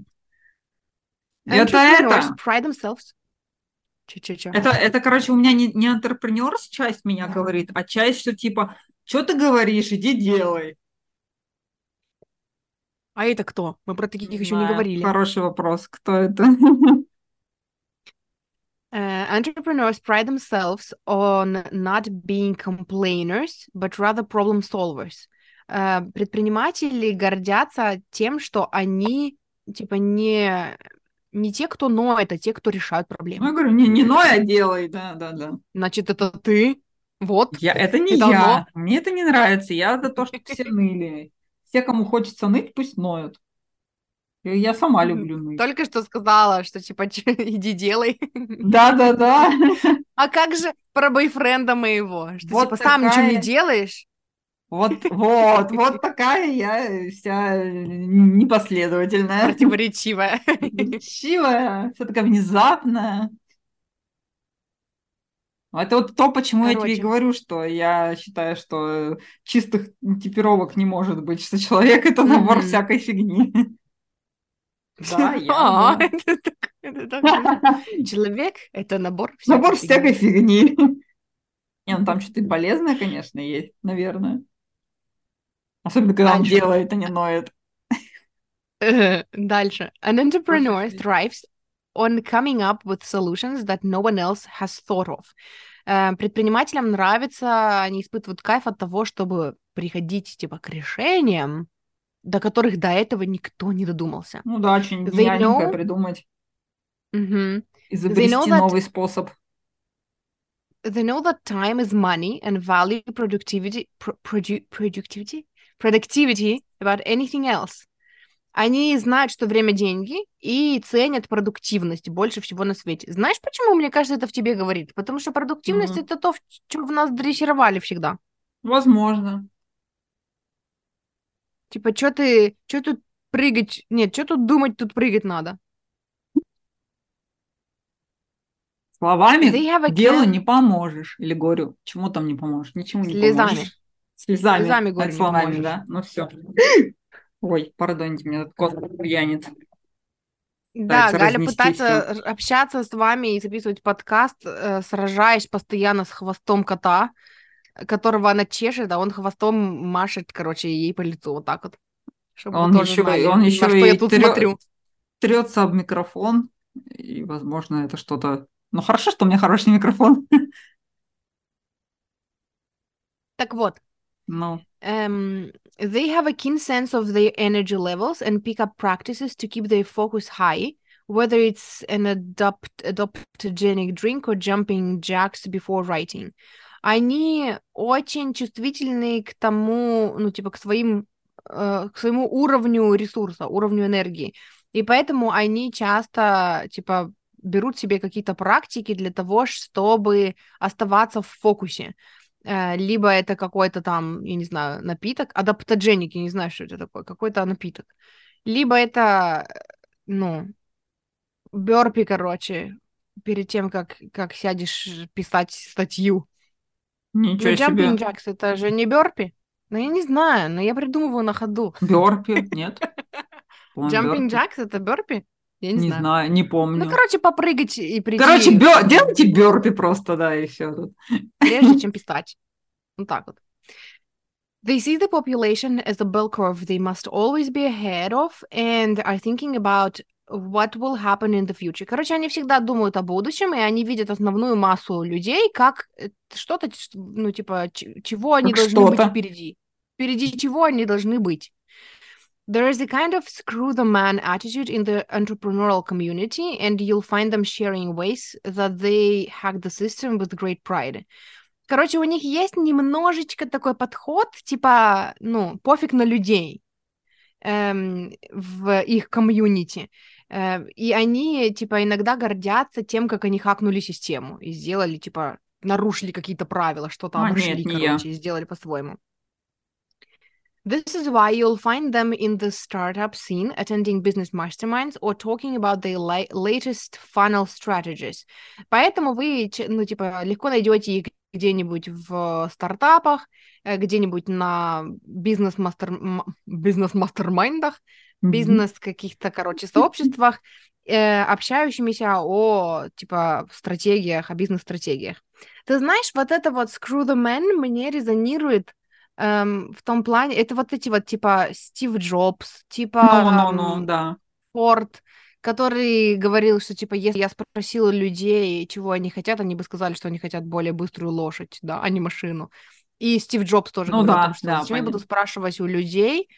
Speaker 2: Это это.
Speaker 1: Pride themselves. Че-че-че?
Speaker 2: Это, это, короче, у меня не, не антрепренерс часть меня говорит, а часть, что типа, что ты говоришь, иди делай.
Speaker 1: А это кто? Мы про таких
Speaker 2: Не
Speaker 1: еще не
Speaker 2: знаю.
Speaker 1: говорили.
Speaker 2: Хороший вопрос, кто это?
Speaker 1: Uh, entrepreneurs pride themselves on not being complainers, but rather problem solvers. Uh, предприниматели гордятся тем, что они типа не не те, кто ноет, а те, кто решают
Speaker 2: Ну, я
Speaker 1: проблемы.
Speaker 2: говорю, не, не ной, а делай, да, да, да.
Speaker 1: Значит, это ты. Вот.
Speaker 2: Я, это не
Speaker 1: И давно?
Speaker 2: я, мне это не нравится, я за то, что все ныли. Все, кому хочется ныть, пусть ноют. Я, я сама люблю ныть.
Speaker 1: Только что сказала, что типа <laughs> «Чё, иди делай.
Speaker 2: Да, да, да.
Speaker 1: А как же про бойфренда моего? Что
Speaker 2: Вот
Speaker 1: типа сам ничего не
Speaker 2: такая-
Speaker 1: делаешь?
Speaker 2: Вот, вот, вот такая я вся непоследовательная.
Speaker 1: Противоречивая.
Speaker 2: Противоречивая, вся такая внезапная. Это вот то, почему я тебе и
Speaker 1: Короче.
Speaker 2: говорю, что я считаю, что чистых типировок не может быть, что человек это набор
Speaker 1: Мгм.
Speaker 2: всякой фигни. Да, <laughs> я.
Speaker 1: А, <laughs> Человек — это набор
Speaker 2: Набор
Speaker 1: всякой
Speaker 2: всякой фигни. <laughs> Не, ну там что-то полезное, конечно, есть, наверное. Особенно, когда он
Speaker 1: Дальше.
Speaker 2: делает, а не ноет.
Speaker 1: Э, Дальше. An entrepreneur thrives on coming up with solutions that no one else has thought of. Э, Предпринимателям нравится, они испытывают кайф от того, чтобы приходить типа к решениям, до которых до этого никто не додумался.
Speaker 2: Ну да,
Speaker 1: They
Speaker 2: гениальненькое
Speaker 1: know-
Speaker 2: придумать,
Speaker 1: Мгм.
Speaker 2: изобрести
Speaker 1: that-
Speaker 2: новый способ.
Speaker 1: They know that time is money and value productivity, pro- produ- productivity, productivity about anything else. Они знают, что время деньги и ценят продуктивность больше всего на свете. Знаешь, почему, мне кажется, это в тебе говорит? Потому что продуктивность
Speaker 2: Мгм.
Speaker 1: это то, что в нас дрессировали всегда.
Speaker 2: Возможно.
Speaker 1: Типа, что ты, что тут прыгать? Нет, что тут думать, тут прыгать надо.
Speaker 2: Словами делу не поможешь. Или горю. Чему там не поможешь? Ничему не
Speaker 1: Слезами.
Speaker 2: поможешь. Слезами.
Speaker 1: Слезами не
Speaker 2: словами, да? Ну все. <laughs> Ой, пардоньте, меня этот кот пьянит.
Speaker 1: Да,
Speaker 2: Пытается
Speaker 1: Галя пытается р- общаться с вами и записывать подкаст, э, сражаясь постоянно с хвостом кота, которого она чешет, а он хвостом машет, короче, ей по лицу вот так вот. Чтобы
Speaker 2: Он еще,
Speaker 1: знали,
Speaker 2: он еще
Speaker 1: что я
Speaker 2: и
Speaker 1: тут
Speaker 2: трё-
Speaker 1: смотрю.
Speaker 2: трется об микрофон. И, возможно, это что-то... Ну, хорошо, что у меня хороший микрофон. <laughs>
Speaker 1: Так вот,
Speaker 2: Ну,
Speaker 1: Um, they have a keen sense of their energy levels and pick up practices to keep their focus high, whether it's an adopt adaptogenic drink or jumping jacks before writing. Они очень чувствительны к тому, ну, типа, к своим, э, к своему уровню ресурса, уровню энергии. И поэтому они часто, типа, берут себе какие-то практики для того, чтобы оставаться в фокусе. Э, либо это какой-то там, я не знаю, напиток, адаптогеник, я не знаю, что это такое, какой-то напиток. Либо это, э, ну, бёрпи, короче, перед тем, как, как сядешь писать статью.
Speaker 2: ничего
Speaker 1: ну,
Speaker 2: себе.
Speaker 1: jacks, это же не бёрпи. Ну, я не знаю, но я придумываю на ходу.
Speaker 2: Бёрпи, нет? <laughs> Бёрпи.
Speaker 1: jacks это бёрпи? Я не,
Speaker 2: Не
Speaker 1: знаю.
Speaker 2: знаю, не помню.
Speaker 1: Ну, короче, попрыгать и прийти,
Speaker 2: Короче, бё- делайте бёрпи просто, да, и все тут.
Speaker 1: прежде <laughs> чем писать. Вот так вот. They see the population as a bell curve they must always be ahead of and are thinking about what will happen in the future. Короче, они всегда думают о будущем, и они видят основную массу людей как э, что-то, ну, типа, чего они
Speaker 2: Как
Speaker 1: должны быть впереди. Впереди чего они должны быть. There is a kind of screw the man attitude in the entrepreneurial community, and you'll find them sharing ways that they hack the system with great pride. Короче, у них есть немножечко такой подход, типа, ну, пофиг на людей эм, в их комьюнити. Э, и они, типа, иногда гордятся тем, как они хакнули систему и сделали, типа, нарушили какие-то правила, что-то
Speaker 2: А,
Speaker 1: обошли,
Speaker 2: нет, не я.
Speaker 1: короче, и сделали по-своему. This is why you'll find them in the startup scene, attending business masterminds or talking about their latest funnel strategies. Поэтому вы, ну, типа, легко найдете их где-нибудь в стартапах, э, где-нибудь на бизнес-мастер... бизнес-мастермайндах,
Speaker 2: Мгм.
Speaker 1: бизнес каких-то, короче, сообществах, э, общающимися о, типа, стратегиях, о бизнес-стратегиях. Ты знаешь, вот это вот Screw the Man мне резонирует эм, в том плане, это вот эти вот, типа, Стив Джобс, типа...
Speaker 2: Ну, ну, ну, да.
Speaker 1: Форд, который говорил, что, типа, если я спросила людей, чего они хотят, они бы сказали, что они хотят более быструю лошадь, да, а не машину. И Стив Джобс тоже
Speaker 2: ну,
Speaker 1: говорил
Speaker 2: да,
Speaker 1: том, что
Speaker 2: да,
Speaker 1: зачем я
Speaker 2: понятно.
Speaker 1: буду спрашивать у людей,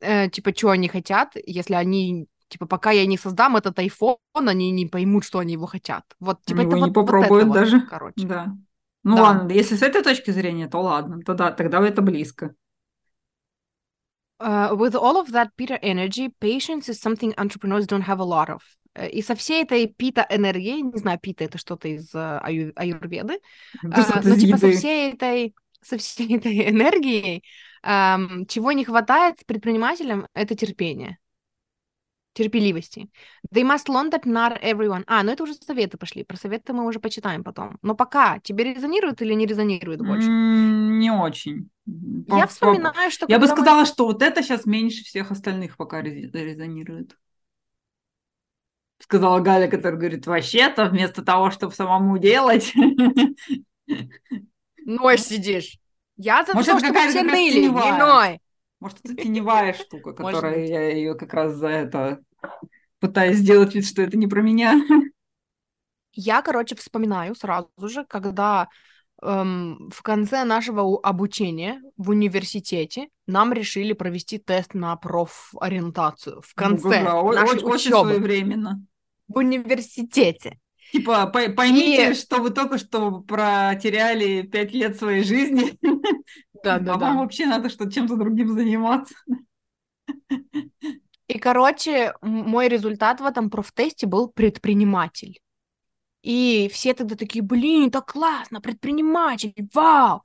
Speaker 1: э, типа, что они хотят, если они, типа, пока я не создам этот iPhone, они не поймут, что они его хотят. Вот, типа,
Speaker 2: Они
Speaker 1: это
Speaker 2: его
Speaker 1: вот,
Speaker 2: не
Speaker 1: вот
Speaker 2: попробуют
Speaker 1: вот,
Speaker 2: даже.
Speaker 1: короче.
Speaker 2: Да. Ну
Speaker 1: Да.
Speaker 2: ладно, если с этой точки зрения, то ладно, тогда, тогда это близко.
Speaker 1: Uh, with all of that Peter energy, patience is something entrepreneurs don't have a lot of. Э, И со всей этой пита энергии, не знаю, пита это что-то из э, аю- аюрведы, <laughs>
Speaker 2: что-то
Speaker 1: но типа со всей этой, со всей этой <laughs> энергией, ам, чего не хватает предпринимателям, это терпение, терпеливости. They must learn that not everyone... А, ну это уже советы пошли, про советы мы уже почитаем потом. Но пока тебе резонирует или не резонирует больше?
Speaker 2: М, Не очень.
Speaker 1: Я
Speaker 2: По- по-
Speaker 1: вспоминаю, что
Speaker 2: Я бы
Speaker 1: когда мы-
Speaker 2: сказала, что вот это сейчас меньше всех остальных пока рез- резонирует. Сказала Галя, которая говорит, вообще-то вместо того, чтобы самому делать,
Speaker 1: Ной сидишь. Я за
Speaker 2: Может,
Speaker 1: то, чтобы все ныли, не ной.
Speaker 2: Может, это <laughs> теневая штука, <laughs> которая я ее как раз за это пытаюсь сделать вид, что это не про меня. <laughs>
Speaker 1: Я, короче, вспоминаю сразу же, когда эм, в конце нашего обучения в университете нам решили провести тест на профориентацию. В конце
Speaker 2: Ну, да,
Speaker 1: нашей
Speaker 2: очень, очень своевременно.
Speaker 1: в университете.
Speaker 2: Типа, пой- поймите,
Speaker 1: И-
Speaker 2: что вы только что протеряли пять лет своей жизни.
Speaker 1: Да, <laughs>
Speaker 2: а
Speaker 1: да, да.
Speaker 2: вообще надо что чем-то другим заниматься.
Speaker 1: И, короче, мой результат в этом профтесте был предприниматель. И все тогда такие, блин, так классно, предприниматель, вау!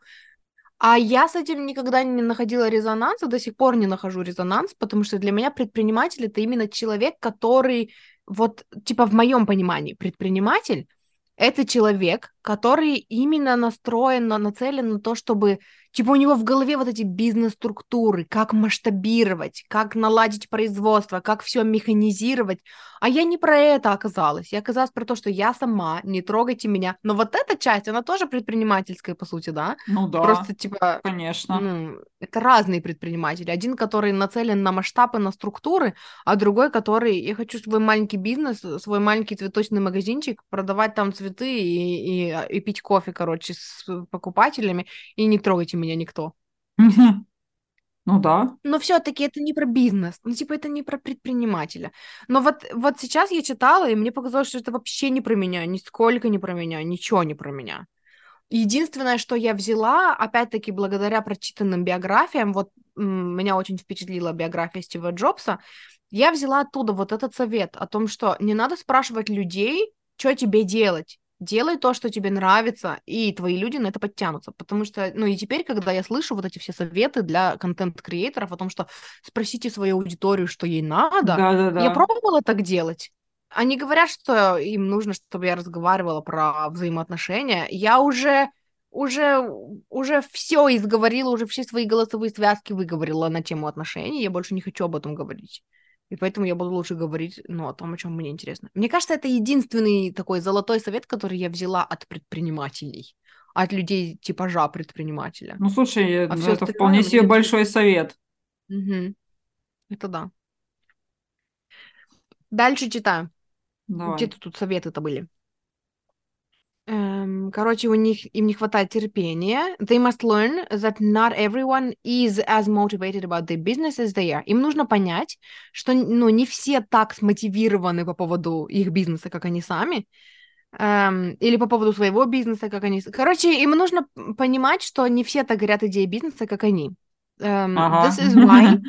Speaker 1: А я с этим никогда не находила резонанса, до сих пор не нахожу резонанс, потому что для меня предприниматель это именно человек, который, вот, типа в моем понимании, предприниматель это человек, который именно настроен, на, нацелен на то, чтобы, типа, у него в голове вот эти бизнес-структуры, как масштабировать, как наладить производство, как все механизировать. А я не про это оказалась. Я оказалась про то, что я сама, не трогайте меня. Но вот эта часть, она тоже предпринимательская, по сути, да?
Speaker 2: Ну да,
Speaker 1: Просто, типа,
Speaker 2: конечно.
Speaker 1: ну, это разные предприниматели. Один, который нацелен на масштабы, на структуры, а другой, который, я хочу свой маленький бизнес, свой маленький цветочный магазинчик, продавать там цветы и, и, и пить кофе, короче, с покупателями, и не трогайте меня никто.
Speaker 2: Ну да.
Speaker 1: Но все-таки это не про бизнес, ну, типа, это не про предпринимателя. Но вот, вот сейчас я читала, и мне показалось, что это вообще не про меня, нисколько не про меня, ничего не про меня. Единственное, что я взяла, опять-таки, благодаря прочитанным биографиям, вот меня очень впечатлила биография Стива Джобса, я взяла оттуда вот этот совет о том, что не надо спрашивать людей, что тебе делать. Делай то, что тебе нравится, и твои люди на это подтянутся. Потому что, ну и теперь, когда я слышу вот эти все советы для контент-креаторов о том, что спросите свою аудиторию, что ей надо,
Speaker 2: Да-да-да.
Speaker 1: я пробовала так делать. Они говорят, что им нужно, чтобы я разговаривала про взаимоотношения. Я уже, уже, уже все изговорила, уже все свои голосовые связки выговорила на тему отношений. Я больше не хочу об этом говорить. И поэтому я буду лучше говорить, ну, о том, о чем мне интересно. Мне кажется, это единственный такой золотой совет, который я взяла от предпринимателей, от людей типажа предпринимателя.
Speaker 2: Ну слушай,
Speaker 1: А
Speaker 2: ну, это вполне себе
Speaker 1: не-
Speaker 2: большой совет.
Speaker 1: Мгм. Это да. Дальше читаю.
Speaker 2: Давай.
Speaker 1: Где-то тут советы-то были. Эм, короче, у них им не хватает терпения. They must learn that not everyone is as motivated about their business as they are. Им нужно понять, что ну, не все так смотивированы по поводу их бизнеса, как они сами. Эм, или по поводу своего бизнеса, как они... Короче, им нужно понимать, что не все так горят идеей бизнеса, как они. Эм,
Speaker 2: Ага.
Speaker 1: This is why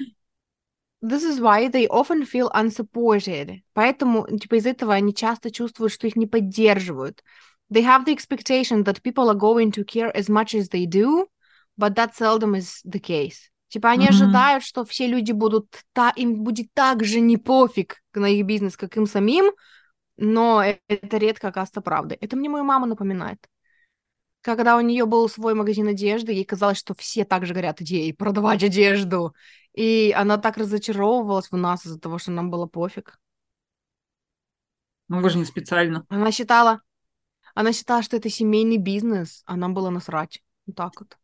Speaker 1: This is why they often feel unsupported. Поэтому, типа, из этого они часто чувствуют, что их не поддерживают. They have the expectation that people are going to care as much as they do, but that seldom is the case. Типа, они
Speaker 2: Мгм.
Speaker 1: ожидают, что все люди будут, та, им будет так же не пофиг на их бизнес, как им самим, но это редко оказывается правдой. Это мне мою маму напоминает. Когда у нее был свой магазин одежды, ей казалось, что все так же горят идеей продавать одежду. И она так разочаровывалась в нас из-за того, что нам было пофиг.
Speaker 2: Ну, вы же не специально.
Speaker 1: Она считала, она считала, что это семейный бизнес, а нам было насрать. Вот так вот.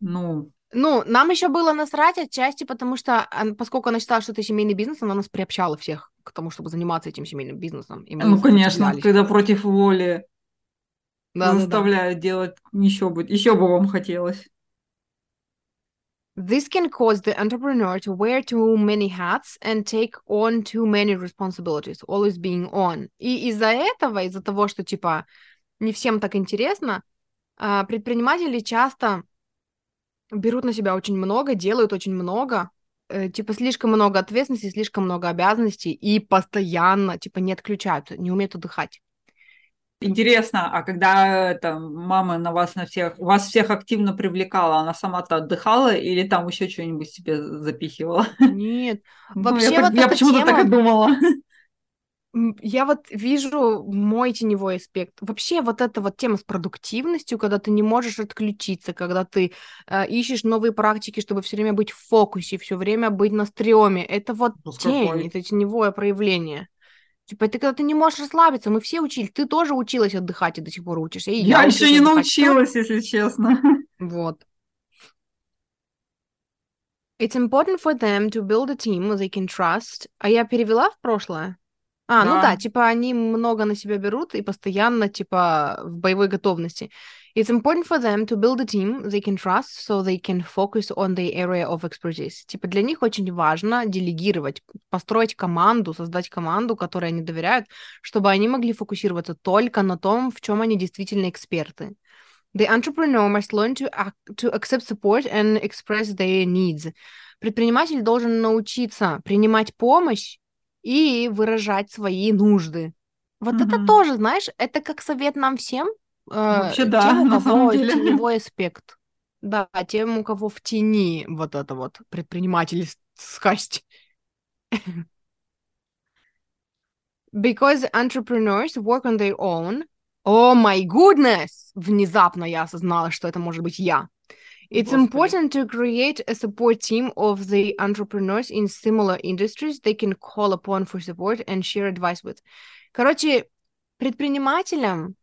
Speaker 2: Ну,
Speaker 1: Ну, нам еще было насрать отчасти, потому что, поскольку она считала, что это семейный бизнес, она нас приобщала всех к тому, чтобы заниматься этим семейным бизнесом. И мы
Speaker 2: ну конечно, когда против воли
Speaker 1: Да-да-да.
Speaker 2: заставляют делать еще бы, еще бы вам хотелось.
Speaker 1: This can cause the entrepreneur to wear too many hats and take on too many responsibilities, always being on. И из-за этого, из-за того, что, типа, не всем так интересно, а, предприниматели часто берут на себя очень много, делают очень много, э, типа, слишком много ответственности, слишком много обязанностей и постоянно, типа, не отключаются, не умеют отдыхать.
Speaker 2: Интересно, а когда это, мама на вас на всех, вас всех активно привлекала, она сама-то отдыхала или там еще что-нибудь себе запихивала?
Speaker 1: Нет, <laughs>
Speaker 2: Ну,
Speaker 1: Вообще
Speaker 2: я, так-
Speaker 1: вот
Speaker 2: я почему-то так
Speaker 1: тема-
Speaker 2: и думала.
Speaker 1: Я вот вижу мой теневой аспект. Вообще вот эта вот тема с продуктивностью, когда ты не можешь отключиться, когда ты э, ищешь новые практики, чтобы все время быть в фокусе, все время быть на стреме. Это вот
Speaker 2: Ужас
Speaker 1: тень,
Speaker 2: какой.
Speaker 1: это теневое проявление. Типа, когда ты не можешь расслабиться. Мы все учились. Ты тоже училась отдыхать и до сих пор учишься. И
Speaker 2: Я,
Speaker 1: я,
Speaker 2: еще не
Speaker 1: отдыхать.
Speaker 2: Научилась, если честно. <laughs>
Speaker 1: Вот. It's important for them to build a team they can trust. А я перевела в прошлое? А, ну
Speaker 2: Да.
Speaker 1: да, типа они много на себя берут и постоянно, типа, в боевой готовности. It's important for them to build a team they can trust, so they can focus on their area of expertise. Типа для них очень важно делегировать, построить команду, создать команду, которой они доверяют, чтобы они могли фокусироваться только на том, в чем они действительно эксперты. The entrepreneur must learn to, ac- to accept support and express their needs. Предприниматель должен научиться принимать помощь и выражать свои нужды. Вот это
Speaker 2: Мгм.
Speaker 1: тоже, знаешь, это как совет нам всем. Э,
Speaker 2: Вообще да,
Speaker 1: тем, у кого теневой аспект. Да, тем, у кого в тени вот это вот предпринимательскость. Because entrepreneurs work on their own. О, my goodness! Внезапно я осознала, что это может быть я. It's
Speaker 2: Господи.
Speaker 1: important to create a support team of the entrepreneurs in similar industries they can call upon for support and share advice with. Короче, предпринимателям,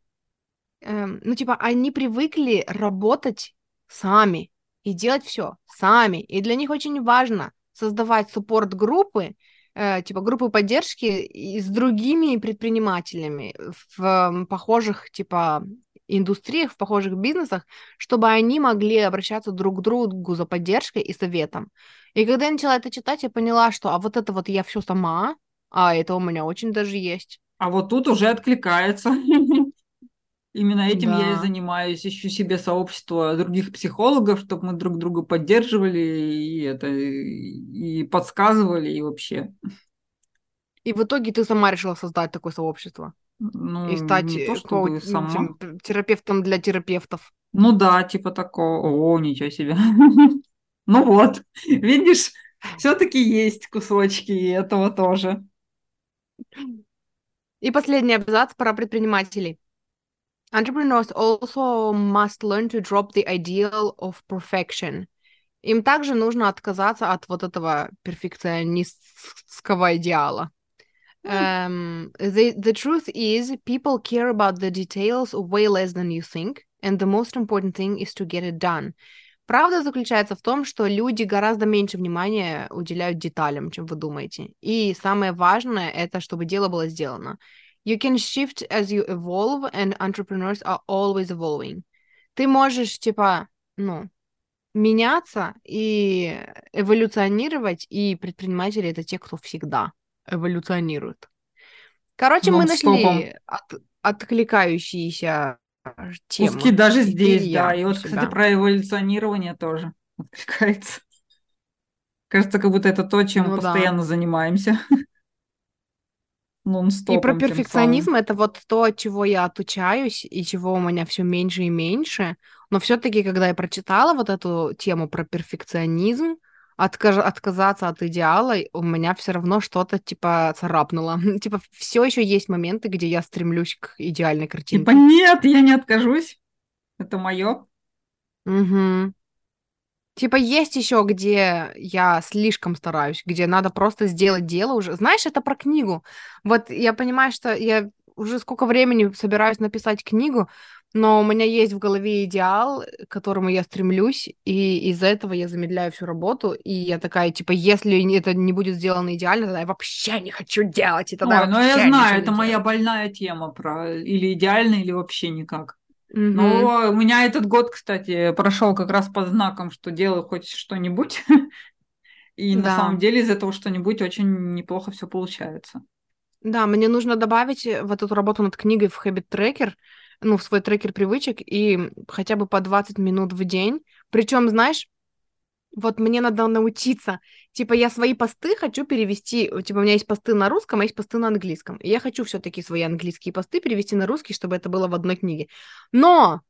Speaker 1: эм, ну, типа, они привыкли работать сами и делать все сами. И для них очень важно создавать суппорт-группы, э, типа, группы поддержки и с другими предпринимателями в эм, похожих, типа, индустриях, в похожих бизнесах, чтобы они могли обращаться друг к другу за поддержкой и советом. И когда я начала это читать, я поняла, что а вот это вот я все сама, а это у меня очень даже есть.
Speaker 2: А вот тут уже откликается. <laughs> Именно этим я и
Speaker 1: Да.
Speaker 2: занимаюсь. Ищу себе сообщество других психологов, чтобы мы друг друга поддерживали и это и подсказывали и вообще.
Speaker 1: И в итоге ты сама решила создать такое сообщество
Speaker 2: Ну,
Speaker 1: и стать
Speaker 2: то
Speaker 1: э,
Speaker 2: чтобы
Speaker 1: коуч-
Speaker 2: сама.
Speaker 1: терапевтом для терапевтов.
Speaker 2: Ну да, типа такого. О, ничего себе. <laughs> Ну вот, видишь, все-таки есть кусочки этого тоже.
Speaker 1: И последний абзац про предпринимателей. Entrepreneurs also must learn to drop the ideal of perfection. Им также нужно отказаться от вот этого перфекционистского идеала. Um, the, the truth is, people care about the details way less than you think, and the most important thing is to get it done. Правда заключается в том, что люди гораздо меньше внимания уделяют деталям, чем вы думаете. И самое важное — это чтобы дело было сделано. You can shift as you evolve, and entrepreneurs are always evolving. Ты можешь, типа, ну, меняться и эволюционировать, и предприниматели — это те, кто всегда эволюционирует. Короче, мы
Speaker 2: Нон-стопом.
Speaker 1: нашли от- откликающиеся темы.
Speaker 2: Куски даже здесь,
Speaker 1: я
Speaker 2: да. И вот,
Speaker 1: себя.
Speaker 2: кстати, про эволюционирование тоже откликается. Кажется, как будто это то, чем
Speaker 1: Ну да.
Speaker 2: постоянно занимаемся. <laughs> Нон-стопом
Speaker 1: И про перфекционизм это вот то, от чего я отучаюсь и чего у меня все меньше и меньше. Но все-таки, когда я прочитала вот эту тему про перфекционизм, откаж- отказаться от идеала, у меня все равно что-то типа царапнуло. <laughs> Типа все еще есть моменты, где я стремлюсь к идеальной картинке.
Speaker 2: Типа, нет, я не откажусь. Это мое.
Speaker 1: Мгм. Типа есть еще, где я слишком стараюсь, где надо просто сделать дело уже. Знаешь, это про книгу. Вот я понимаю, что я уже сколько времени собираюсь написать книгу, но у меня есть в голове идеал, к которому я стремлюсь, и из-за этого я замедляю всю работу, и я такая, типа, если это не будет сделано идеально, тогда я вообще не хочу делать, и тогда
Speaker 2: Ой, ну я знаю, это моя больная тема про или идеально, или вообще никак. Угу. Ну, у меня этот год, кстати, прошел как раз по знакам, что делаю хоть что-нибудь. <laughs> И да. на самом деле из этого что-нибудь очень неплохо все получается.
Speaker 1: Да, мне нужно добавить в эту работу над книгой в Habit Tracker, ну, в свой трекер привычек, и хотя бы по 20 минут в день. Причем, знаешь, вот мне надо научиться. Типа, я свои посты хочу перевести. Типа, у меня есть посты на русском, а есть посты на английском. И я хочу все-таки свои английские посты перевести на русский, чтобы это было в одной книге. Но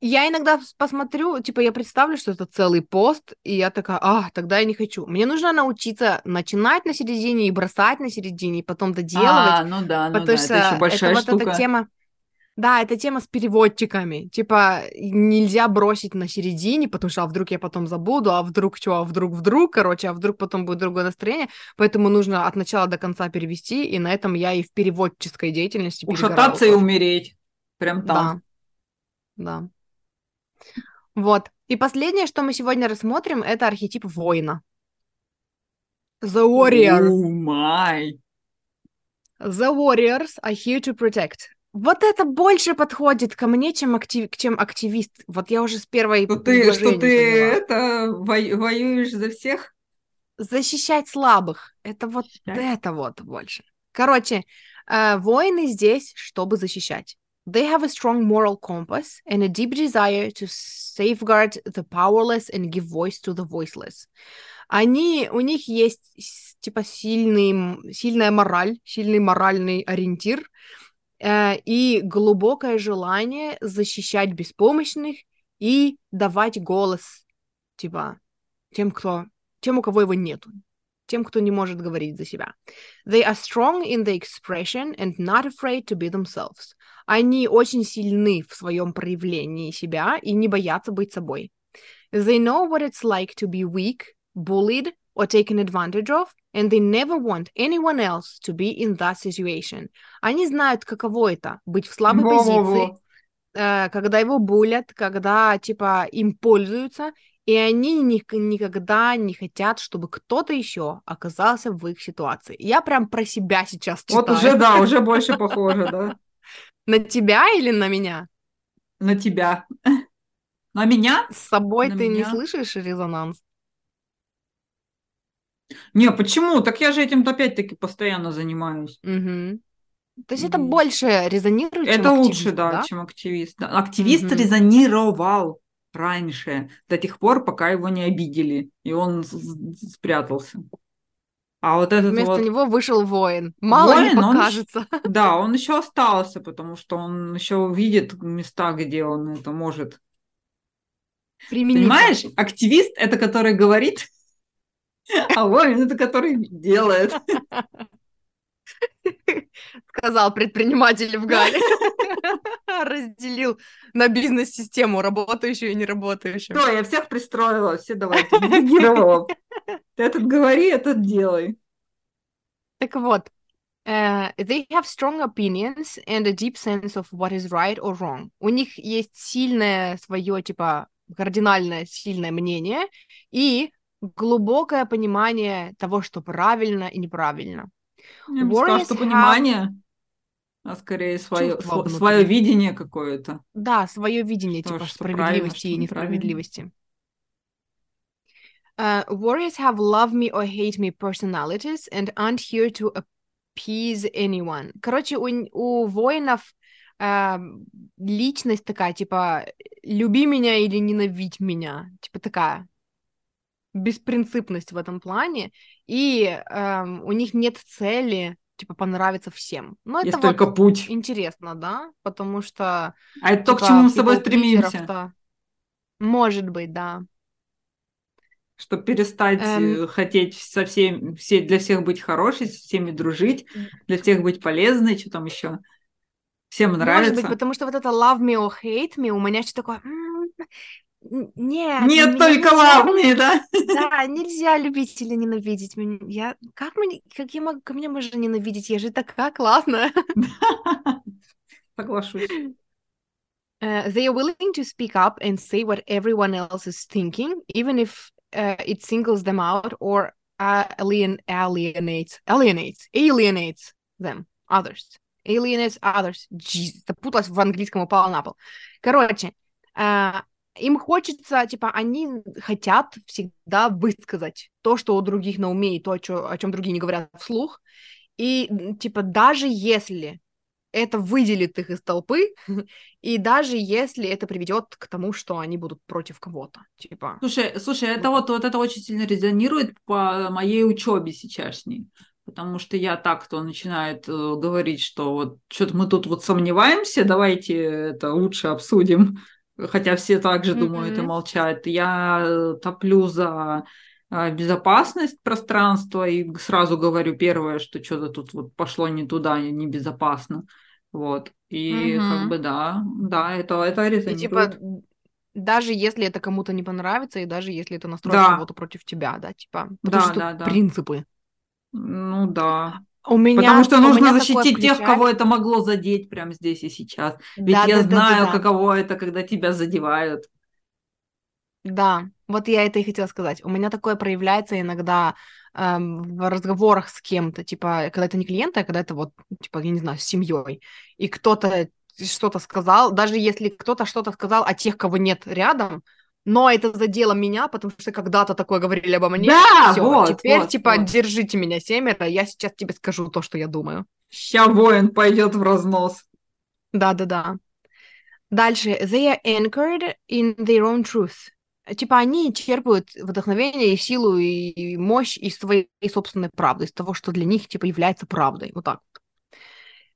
Speaker 1: я иногда посмотрю, типа, я представлю, что это целый пост, и я такая, а, тогда я не хочу. Мне нужно научиться начинать на середине и бросать на середине, и потом доделывать. А,
Speaker 2: ну да, ну потому да, что это еще большая это, штука. Вот эта
Speaker 1: тема, да, это тема с переводчиками. Типа, нельзя бросить на середине, потому что а вдруг я потом забуду, а вдруг что, а вдруг вдруг, короче, а вдруг потом будет другое настроение. Поэтому нужно от начала до конца перевести, и на этом я и в переводческой деятельности
Speaker 2: Ушататься и умереть. Прям там.
Speaker 1: Да. Да. Вот. И последнее, что мы сегодня рассмотрим, это архетип воина. The warrior.
Speaker 2: Oh my.
Speaker 1: The warriors are here to protect. Вот это больше подходит ко мне, чем, актив... чем активист. Вот я уже с первой
Speaker 2: Что ты, что ты это во... воюешь за всех?
Speaker 1: Защищать слабых. Это вот защищать? это вот больше. Короче, э, воины здесь, чтобы защищать. They have a strong moral compass and a deep desire to safeguard the powerless and give voice to the voiceless. Они, у них есть типа сильный, сильная мораль, сильный моральный ориентир, и глубокое желание защищать беспомощных и давать голос, типа, тем, кто, тем, у кого его нету, тем, кто не может говорить за себя. They are strong in the expression and not afraid to be themselves. Они очень сильны в своем проявлении себя и не боятся быть собой. They know what it's like to be weak, bullied, or taken advantage of, and they never want anyone else to be in that situation. Они знают, каково это быть в слабой Во-во-во. позиции, э, когда его булят, когда типа им пользуются, и они ни- никогда не хотят, чтобы кто-то еще оказался в их ситуации. Я прям про себя сейчас читаю.
Speaker 2: Вот уже да, уже <laughs> больше похоже, да.
Speaker 1: На тебя или на меня?
Speaker 2: На тебя. <laughs> На меня?
Speaker 1: С собой на ты меня? не слышишь резонанс?
Speaker 2: Не, почему? Так я же этим опять-таки постоянно занимаюсь.
Speaker 1: Угу. То есть это больше резонирует,
Speaker 2: Это чем лучше, да, да, чем активист. Да. Активист угу. резонировал раньше, до тех пор, пока его не обидели, и он спрятался. А вот этот
Speaker 1: Вместо
Speaker 2: вот...
Speaker 1: него вышел воин. Мало воин, ли покажется.
Speaker 2: Он, <laughs> да, он еще остался, потому что он еще видит места, где он это может. Применить. Понимаешь, активист это который говорит, а воин это который делает. <laughs>
Speaker 1: Сказал предприниматель в Гале. <laughs> Разделил на бизнес-систему, работающую и неработающую.
Speaker 2: Что, я всех пристроила, все давайте, делегировала. <laughs> Ты этот говори, этот делай.
Speaker 1: Так вот, Uh, they have strong opinions and a deep sense of what is right or wrong. У них есть сильное свое, типа, кардинальное сильное мнение и глубокое понимание того, что правильно и неправильно.
Speaker 2: Я бы сказала, что понимание, а скорее свое, свое видение какое-то.
Speaker 1: Да, свое видение, что, типа что справедливости и несправедливости. Uh, warriors have love me or hate me personalities and aren't here to appease anyone. Короче, у, у воинов uh, личность такая, типа, люби меня или ненавидь меня. Типа такая беспринципность в этом плане, и эм, у них нет цели типа понравиться всем. Но
Speaker 2: Есть это только вот путь.
Speaker 1: Интересно, да, потому что.
Speaker 2: А это то, к типа, чему мы с тобой стремимся.
Speaker 1: Может быть, да.
Speaker 2: Чтобы перестать эм... хотеть со всеми, все, для всех быть хорошей, со всеми дружить, для всех быть полезной, что там еще. Всем нравится.
Speaker 1: Может быть, потому что вот это love me or hate me у меня что такое, Нет,
Speaker 2: Нет только лавные, да?
Speaker 1: Да, нельзя любить или ненавидеть меня. Я... Как, мне... как я могу... Ко мне можно ненавидеть? Я же такая классная. <laughs>
Speaker 2: Соглашусь.
Speaker 1: Uh, they are willing to speak up and say what everyone else is thinking, even if uh, it singles them out or alien alienates alienates alienates them others alienates others Jeez, запуталась в английском упала на пол короче uh, им хочется типа они хотят всегда высказать то что у других на уме и то о, чё, о чем другие не говорят вслух. И типа даже если это выделит их из толпы, <laughs> и даже если это приведет к тому, что они будут против кого-то, типа.
Speaker 2: Слушай, слушай, это вот, вот это очень сильно резонирует по моей учебе сейчасшней, потому что я так, кто начинает э, говорить, что вот что-то мы тут вот сомневаемся, давайте это лучше обсудим, хотя все также mm-hmm. думают и молчат. Я э, топлю за э, безопасность пространства и сразу говорю первое, что что-то тут вот пошло не туда, небезопасно. Вот. И угу. как бы да, да, это, это резонирует. И, типа,
Speaker 1: даже если это кому-то не понравится, и даже если это настроит да. кого-то против тебя, да, типа, потому да, что да, да. принципы.
Speaker 2: Ну да. У меня, Потому что нужно защитить тех, кого это могло задеть прямо здесь и сейчас. Ведь да, я да, знаю, да, да, каково это, когда тебя задевают.
Speaker 1: Да, вот я это и хотела сказать. У меня такое проявляется иногда эм, в разговорах с кем-то, типа, когда это не клиенты, а когда это вот, типа, я не знаю, с семьей, и кто-то что-то сказал, даже если кто-то что-то сказал о тех, кого нет рядом, но это задело меня, потому что когда-то такое говорили обо мне.
Speaker 2: Да, Всё, вот,
Speaker 1: теперь,
Speaker 2: вот,
Speaker 1: типа,
Speaker 2: вот.
Speaker 1: держите меня семеро, я сейчас тебе скажу то, что я думаю.
Speaker 2: Ща воин пойдет в разнос.
Speaker 1: Да-да-да. Дальше. They are anchored in their own truth типа они черпают вдохновение и силу и мощь из своей собственной правды, из того, что для них типа является правдой. Вот так.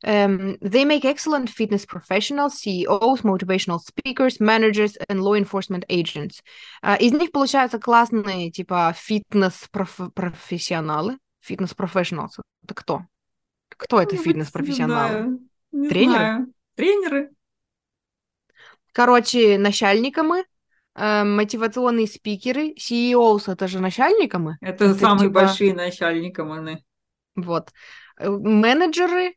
Speaker 1: Um, they make excellent fitness professionals, CEOs, motivational speakers, managers and law enforcement agents. Uh, из них получаются классные типа фитнес-профессионалы, фитнес-профессионалы. Это кто? Кто это фитнес-профессионалы? Тренеры?
Speaker 2: Тренеры.
Speaker 1: Короче, начальниками э, мотивационные спикеры, CEOs, это же начальника мы.
Speaker 2: Это, это самые типа... большие начальники мы.
Speaker 1: Вот. Э, менеджеры,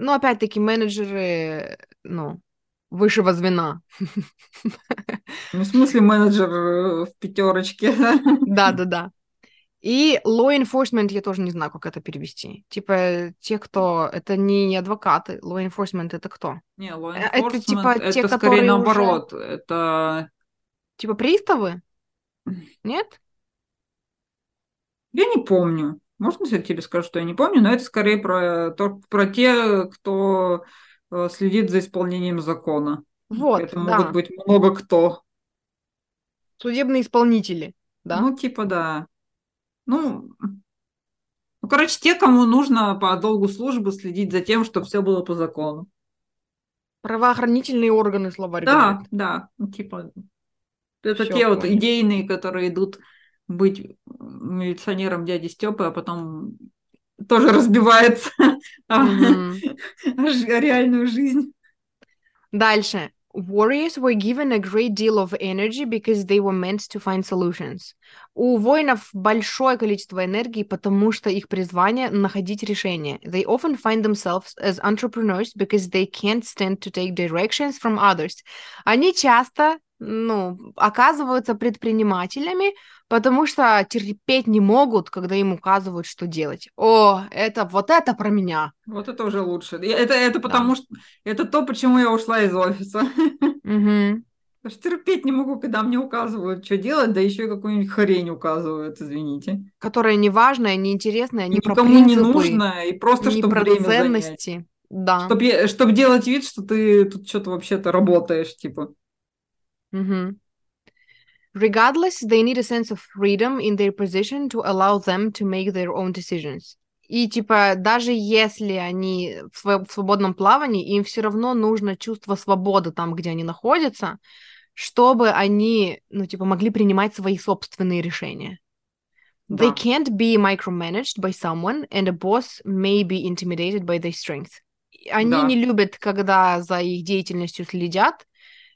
Speaker 1: ну, опять-таки, менеджеры, ну, высшего звена. <laughs>
Speaker 2: Ну, в смысле менеджер э, в пятерочке.
Speaker 1: Да, <laughs> да, да. И law enforcement я тоже не знаю, как это перевести. Типа те, кто... Это не адвокаты. Law enforcement это кто?
Speaker 2: Не, law enforcement это, типа, это те, скорее наоборот. Уже... Это
Speaker 1: Типа приставы? <laughs> Нет?
Speaker 2: Я не помню. Можно я тебе скажу, что я не помню, но это скорее про, то, про те, кто э, следит за исполнением закона.
Speaker 1: Вот,
Speaker 2: Это да. могут быть много кто.
Speaker 1: Судебные исполнители, да?
Speaker 2: Ну, типа, да. Ну, ну, короче, те, кому нужно по долгу службы следить за тем, чтобы все было по закону.
Speaker 1: Правоохранительные органы, словарь
Speaker 2: Да, говорит. да, ну, типа, это Всё, те вот идейные, которые идут быть милиционером дяди Степы, а потом тоже разбивается mm-hmm. реальную жизнь.
Speaker 1: Дальше. Warriors were given a great deal of energy because they were meant to find solutions. У воинов большое количество энергии, потому что их призвание находить решения. They often find themselves as entrepreneurs because they can't stand to take directions from others. Они часто ну, оказываются предпринимателями, потому что терпеть не могут, когда им указывают, что делать. О, это вот это про меня.
Speaker 2: Вот это уже лучше. Это, это потому да. что это то, почему я ушла из офиса. <laughs> Угу. Потому что терпеть не могу, когда мне указывают, что делать, да еще и какую-нибудь хрень указывают, извините.
Speaker 1: Которая неважная, неинтересная, не
Speaker 2: Никому про принципы, не нужная, и просто чтобы про время
Speaker 1: ценности. Занять. Да.
Speaker 2: Чтобы, чтобы делать вид, что ты тут что-то вообще-то работаешь, типа.
Speaker 1: Mm-hmm. Regardless, they need a sense of freedom in their position to allow them to make their own decisions. И типа даже если они в, свободном плавании, им все равно нужно чувство свободы там, где они находятся, чтобы они, ну типа, могли принимать свои собственные решения. Да. They can't be micromanaged by someone, and a boss may be intimidated by their strength. Они да. не любят, когда за их деятельностью следят,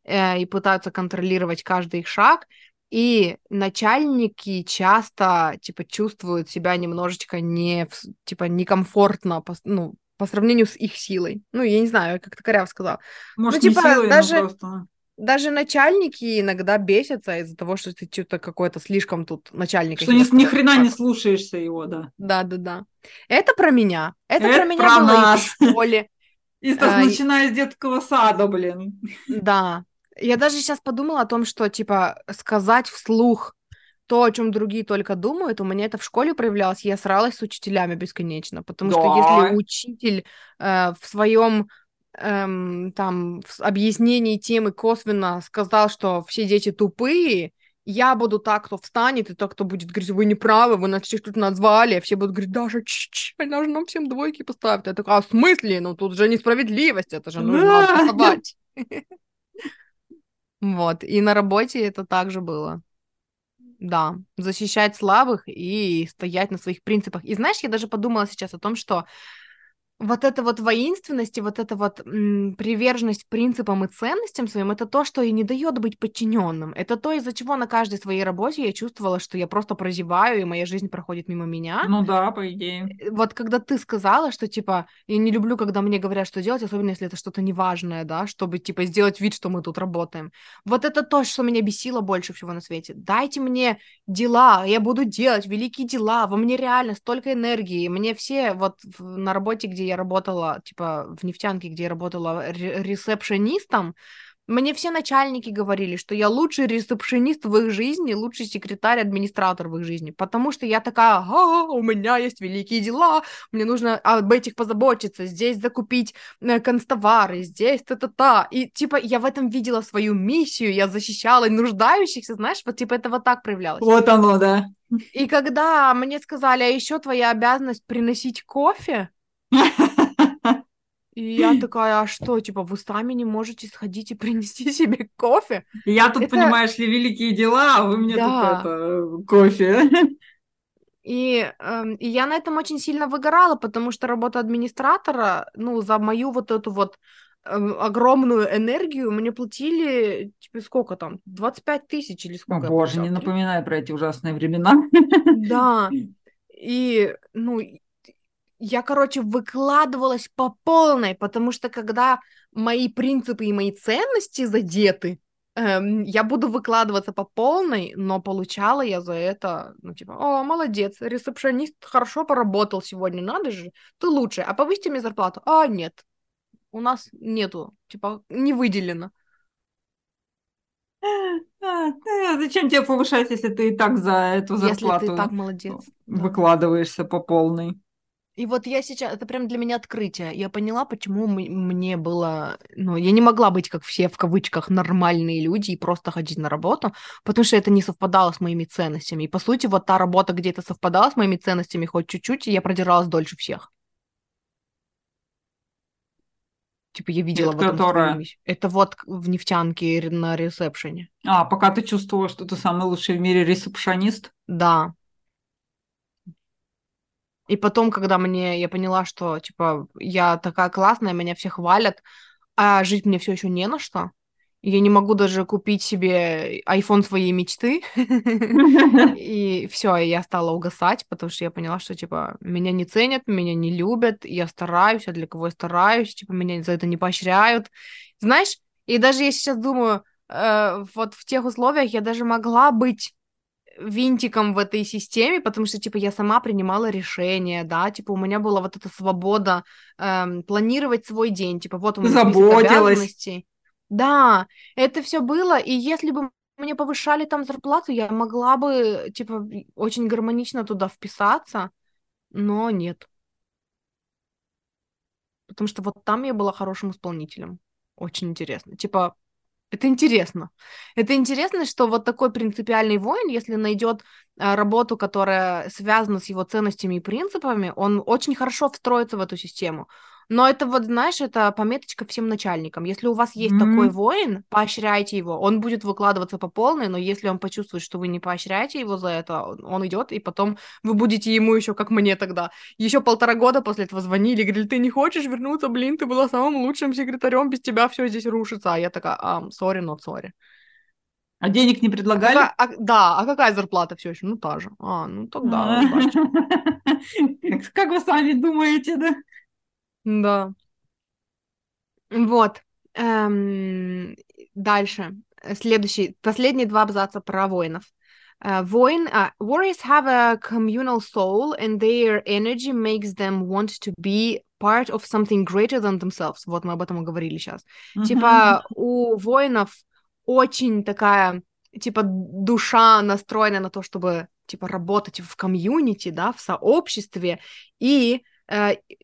Speaker 1: э, и пытаются контролировать каждый их шаг, и начальники часто, типа, чувствуют себя немножечко не, типа, некомфортно, ну, по сравнению с их силой. Ну, я не знаю, как то коряв сказал.
Speaker 2: Может,
Speaker 1: ну,
Speaker 2: типа, не силой, даже, просто...
Speaker 1: даже начальники иногда бесятся из-за того, что ты что-то какой-то слишком тут начальник.
Speaker 2: Что ни, ни хрена не слушаешься его, да.
Speaker 1: Да-да-да. Это про меня. Это,
Speaker 2: Это
Speaker 1: про меня
Speaker 2: про
Speaker 1: было
Speaker 2: нас.
Speaker 1: и в школе. <laughs>
Speaker 2: И а, начиная с детского сада, блин.
Speaker 1: Да. Я даже сейчас подумала о том, что, типа, сказать вслух то, о чем другие только думают, у меня это в школе проявлялось, я сралась с учителями бесконечно, потому да. что если учитель э, в своем эм, там в объяснении темы косвенно сказал, что все дети тупые, я буду так, кто встанет, и так, кто будет говорить, вы не правы, вы нас всех тут назвали, все будут говорить, Даша, ч-ч, она же нам всем двойки поставит. Я такая, а в смысле? Ну тут же несправедливость, это же нужно отставать. <laughs> Вот, и на работе это также было. Да, защищать слабых и стоять на своих принципах. И знаешь, я даже подумала сейчас о том, что вот эта вот воинственность и вот эта вот м, приверженность принципам и ценностям своим, это то, что и не дает быть подчиненным. Это то, из-за чего на каждой своей работе я чувствовала, что я просто прозеваю, и моя жизнь проходит мимо меня.
Speaker 2: Ну да, по идее.
Speaker 1: Э, вот когда ты сказала, что, типа, я не люблю, когда мне говорят, что делать, особенно если это что-то неважное, да, чтобы, типа, сделать вид, что мы тут работаем. Вот это то, что меня бесило больше всего на свете. Дайте мне дела, я буду делать великие дела, во мне реально столько энергии. Мне все вот на работе, где я работала, типа, в нефтянке, где я работала ресепшенистом, мне все начальники говорили, что я лучший ресепшенист в их жизни, лучший секретарь-администратор в их жизни, потому что я такая, ага, у меня есть великие дела, мне нужно об этих позаботиться, здесь закупить э, констовары, здесь та-та-та, и типа я в этом видела свою миссию, я защищала нуждающихся, знаешь, вот типа это вот так проявлялось.
Speaker 2: Вот оно, да.
Speaker 1: И когда мне сказали, а еще твоя обязанность приносить кофе, <laughs> и я такая, а что, типа, вы сами не можете сходить и принести себе кофе?
Speaker 2: Я тут, это... понимаешь ли, великие дела, а вы мне да. тут это, кофе. <laughs>
Speaker 1: И, э, и я на этом очень сильно выгорала, потому что работа администратора, ну, за мою вот эту вот э, огромную энергию мне платили, типа, сколько там, 25 тысяч или сколько?
Speaker 2: О, боже, не напоминай про эти ужасные времена. <laughs>
Speaker 1: Да, и, ну, я, короче, выкладывалась по полной, потому что когда мои принципы и мои ценности задеты, эм, я буду выкладываться по полной, но получала я за это, ну, типа, о, молодец, ресепшенист хорошо поработал сегодня, надо же, ты лучше, а повысьте мне зарплату. А, нет, у нас нету, типа, не выделено.
Speaker 2: А, а, зачем тебе повышать, если ты и так за эту зарплату
Speaker 1: если ты так молодец,
Speaker 2: выкладываешься да. по полной?
Speaker 1: И вот я сейчас, это прям для меня открытие. Я поняла, почему мне было, ну, я не могла быть, как все, в кавычках, нормальные люди и просто ходить на работу, потому что это не совпадало с моими ценностями. И, по сути, вот та работа, где это совпадало с моими ценностями хоть чуть-чуть, я продиралась дольше всех. Типа я видела
Speaker 2: это в этом которая...
Speaker 1: Это вот в нефтянке на ресепшене.
Speaker 2: А, пока ты чувствовала, что ты самый лучший в мире ресепшонист?
Speaker 1: Да. И потом, когда мне я поняла, что типа я такая классная, меня все хвалят, а жить мне все еще не на что. Я не могу даже купить себе iPhone своей мечты. <laughs> <laughs> И все, я стала угасать, потому что я поняла, что типа меня не ценят, меня не любят, я стараюсь, а для кого я стараюсь, типа меня за это не поощряют. Знаешь, и даже я сейчас думаю, э, вот в тех условиях я даже могла быть винтиком в этой системе, потому что, типа, я сама принимала решения, да, типа, у меня была вот эта свобода эм, планировать свой день, типа, вот у меня
Speaker 2: Заботилась.
Speaker 1: Да, это все было, и если бы мне повышали там зарплату, я могла бы, типа, очень гармонично туда вписаться, но нет. Потому что вот там я была хорошим исполнителем. Очень интересно. Типа, это интересно. Это интересно, что вот такой принципиальный воин, если найдет а, работу, которая связана с его ценностями и принципами, он очень хорошо встроится в эту систему. Но это вот, знаешь, это пометочка всем начальникам. Если у вас есть
Speaker 2: М.
Speaker 1: такой воин, поощряйте его. Он будет выкладываться по полной, но если он почувствует, что вы не поощряете его за это, он- идет, и потом вы будете ему еще, как мне тогда, еще полтора года после этого звонили, говорили, ты не хочешь вернуться, блин, ты была самым лучшим секретарем, без тебя все здесь рушится. А я такая, а, sorry, not sorry.
Speaker 2: А денег не
Speaker 1: А
Speaker 2: предлагали?
Speaker 1: какая- а- да, а какая зарплата все еще? Ну, та же. А, ну тогда,
Speaker 2: А. <laughs> Как вы сами думаете, да?
Speaker 1: Да. Вот. Эм, дальше. Следующий. Последние два абзаца про воинов. Э, Воин... а, warriors have a communal soul, and their energy makes them want to be part of something greater than themselves. Вот мы об этом и говорили сейчас. Типа у воинов очень такая, типа, душа настроена на то, чтобы, типа, работать в комьюнити, да, в сообществе, и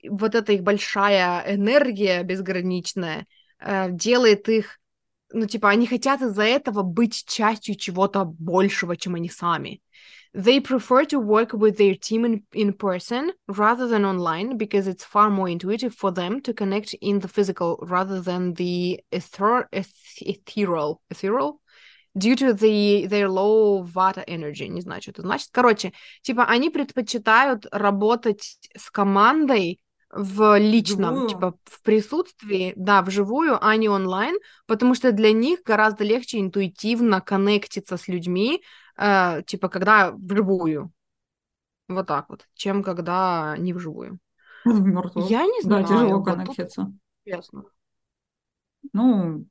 Speaker 1: вот эта их большая энергия безграничная э, делает их, ну, типа, они хотят из-за этого быть частью чего-то большего, чем они сами. They prefer to work with their team in, in person rather than online because it's far more intuitive for them to connect in the physical rather than the ether- eth- ethereal. Ethereal? Due to the, their low vata energy. Не знаю, что это значит. Короче, типа, они предпочитают работать с командой в личном,
Speaker 2: Вживую?
Speaker 1: типа, в присутствии, да, вживую, а не онлайн, потому что для них гораздо легче интуитивно коннектиться с людьми, э, типа, когда вживую. Вот так вот, чем когда не вживую.
Speaker 2: Мертвого.
Speaker 1: Я не знаю.
Speaker 2: Да, тяжело
Speaker 1: вот
Speaker 2: коннектиться.
Speaker 1: Честно.
Speaker 2: Ну,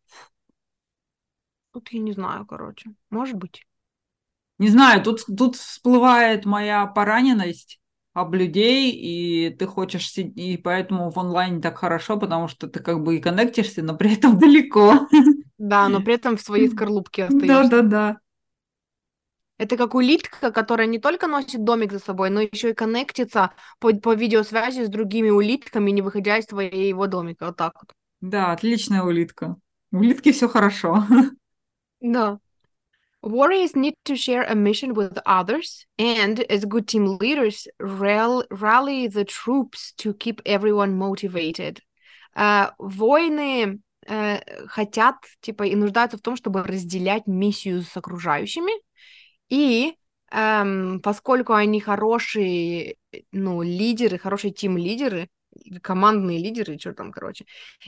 Speaker 1: Тут я не знаю, короче. Может быть.
Speaker 2: не знаю, тут, тут всплывает моя пораненность об людей, и ты хочешь сидеть, и поэтому в онлайне так хорошо, потому что ты как бы и коннектишься, но при этом <laughs> далеко.
Speaker 1: Да, но при этом в своей скорлупке <laughs> остаешься.
Speaker 2: Да-да-да.
Speaker 1: Это как улитка, которая не только носит домик за собой, но еще и коннектится по, по видеосвязи с другими улитками, не выходя из своего домика. Вот так вот.
Speaker 2: Да, отличная улитка. У улитки все хорошо. <laughs>
Speaker 1: Да. Warriors need to share a mission with others, and as good team leaders, ral- rally the troops to keep everyone motivated. Uh, воины э, хотят, типа, и нуждаются в том, чтобы разделять миссию с окружающими, и эм, поскольку они хорошие, ну, лидеры, хорошие тим-лидеры, командные лидеры, что там, короче,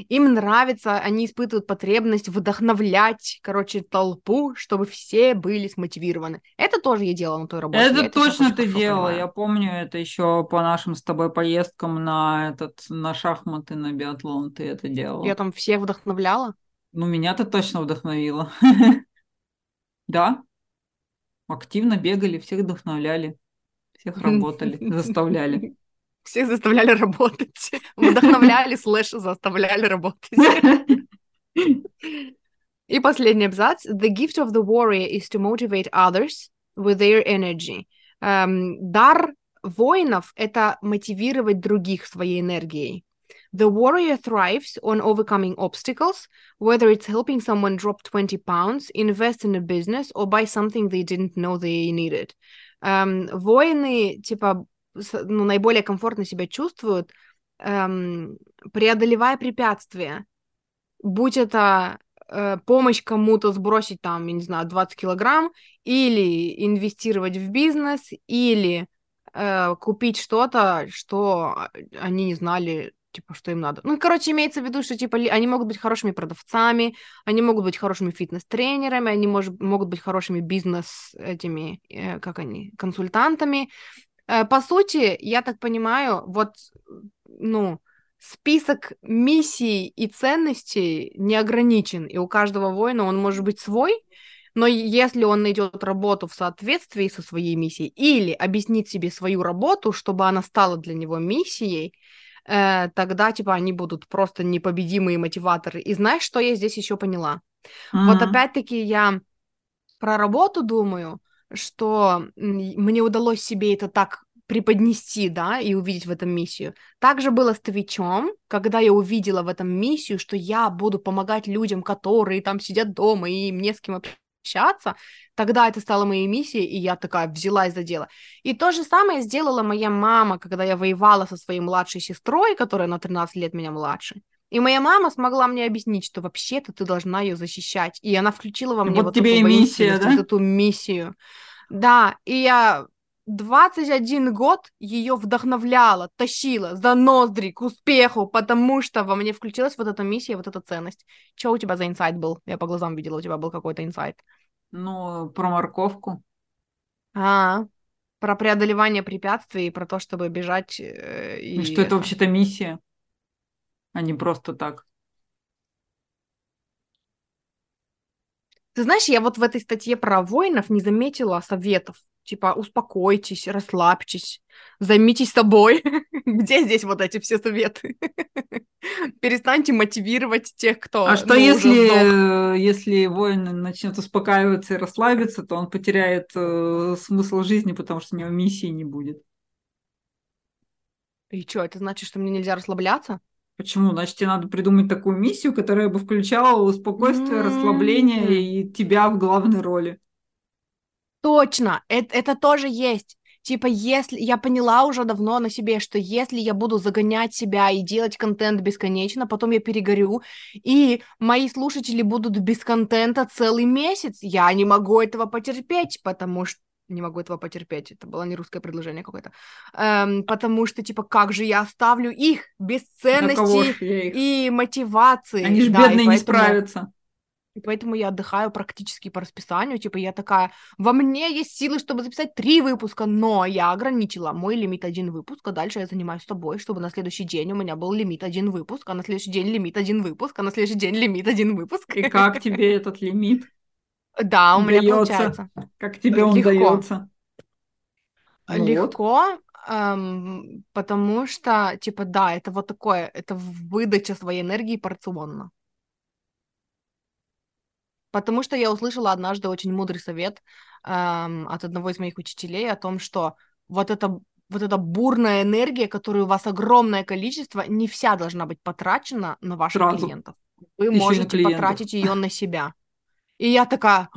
Speaker 1: им нравится, они испытывают потребность вдохновлять, короче, толпу, чтобы все были смотивированы. Это тоже я делала на той работе. я
Speaker 2: Это
Speaker 1: щас
Speaker 2: точно
Speaker 1: очень
Speaker 2: ты делала.
Speaker 1: понимаю.
Speaker 2: Я помню это еще по нашим с тобой поездкам на этот на шахматы, на биатлон. Ты это делала.
Speaker 1: Я там всех вдохновляла.
Speaker 2: Ну, меня ты точно вдохновила. <laughs> Да. Активно бегали, всех вдохновляли, всех <laughs> работали, заставляли.
Speaker 1: Всех заставляли работать. Вдохновляли, слэш, заставляли работать. И последний абзац. The gift of the warrior is to motivate others with their energy. Эм, дар воинов — это мотивировать других своей энергией. The warrior thrives on overcoming obstacles, whether it's helping someone drop 20 pounds, invest in a business, or buy something they didn't know they needed. Эм, воины, типа, ну, наиболее комфортно себя чувствуют, эм, преодолевая препятствия. Будь это э, помощь кому-то сбросить там, я не знаю, 20 килограмм, или инвестировать в бизнес, или э, купить что-то, что а, они не знали, типа, что им надо. Ну, короче, имеется в виду, что, типа, они могут быть хорошими продавцами, они могут быть хорошими фитнес-тренерами, они мож- могут быть хорошими бизнес этими, э, как они, консультантами. Э, по сути, я так понимаю, вот, ну, список миссий и ценностей не ограничен, и у каждого воина он может быть свой, но если он найдет работу в соответствии со своей миссией или объяснит себе свою работу, чтобы она стала для него миссией, э, тогда типа они будут просто непобедимые мотиваторы. И знаешь, что я здесь еще поняла? Вот
Speaker 2: Мгм.
Speaker 1: опять-таки я про работу думаю, что мне удалось себе это так преподнести, да, и увидеть в этом миссию. Также было с Твичом, когда я увидела в этом миссию, что я буду помогать людям, которые там сидят дома, и им не с кем возвращаться, тогда это стало моей миссией, и я такая взялась за дело. И то же самое сделала моя мама, когда я воевала со своей младшей сестрой, которая на 13 лет меня младше. И моя мама смогла мне объяснить, что вообще-то ты должна ее защищать. И она включила во мне
Speaker 2: вот, вот тебе и миссия, да?
Speaker 1: вот эту миссию. Да, и я 21 год ее вдохновляла, тащила за ноздри к успеху, потому что во мне включилась вот эта миссия, вот эта ценность. Что у тебя за инсайт был? Я по глазам видела, у тебя был какой-то инсайт.
Speaker 2: Ну, про морковку.
Speaker 1: А, про преодолевание препятствий, про то, чтобы бежать. Э,
Speaker 2: и... Что это вообще-то миссия, а не просто так.
Speaker 1: Ты знаешь, я вот в этой статье про воинов не заметила советов. Типа, успокойтесь, расслабьтесь, займитесь собой. <laughs> Где здесь вот эти все советы? <laughs> Перестаньте мотивировать тех, кто...
Speaker 2: А что ну, если, если воин начнет успокаиваться и расслабиться, то он потеряет э, смысл жизни, потому что у него миссии не будет.
Speaker 1: И что, это значит, что мне нельзя расслабляться?
Speaker 2: Почему? Значит, тебе надо придумать такую миссию, которая бы включала спокойствие, mm-hmm. расслабление и тебя в главной роли.
Speaker 1: Точно, это, это тоже есть. Типа, если я поняла уже давно на себе, что если я буду загонять себя и делать контент бесконечно, потом я перегорю, и мои слушатели будут без контента целый месяц, я не могу этого потерпеть, потому что не могу этого потерпеть, это было не русское предложение какое-то, эм, потому что, типа, как же я оставлю их без ценности и мотивации.
Speaker 2: Они же да, бедные поэтому... не справятся.
Speaker 1: И поэтому я отдыхаю практически по расписанию. Типа я такая, во мне есть силы, чтобы записать три выпуска, но я ограничила мой лимит один выпуск, а дальше я занимаюсь тобой, чтобы на следующий день у меня был лимит один выпуск, а на следующий день лимит один выпуск, а на следующий день лимит один выпуск.
Speaker 2: И как <laughs> тебе этот лимит?
Speaker 1: Да, у меня получается.
Speaker 2: Как тебе он дается?
Speaker 1: Легко, эм, потому что, типа, да, это вот такое, это выдача своей энергии порционно. Потому что я услышала однажды очень мудрый совет эм, от одного из моих учителей о том, что вот это вот эта бурная энергия, которую у вас огромное количество, не вся должна быть потрачена на ваших Сразу. клиентов. Вы Еще можете потратить ее на себя. И я такая,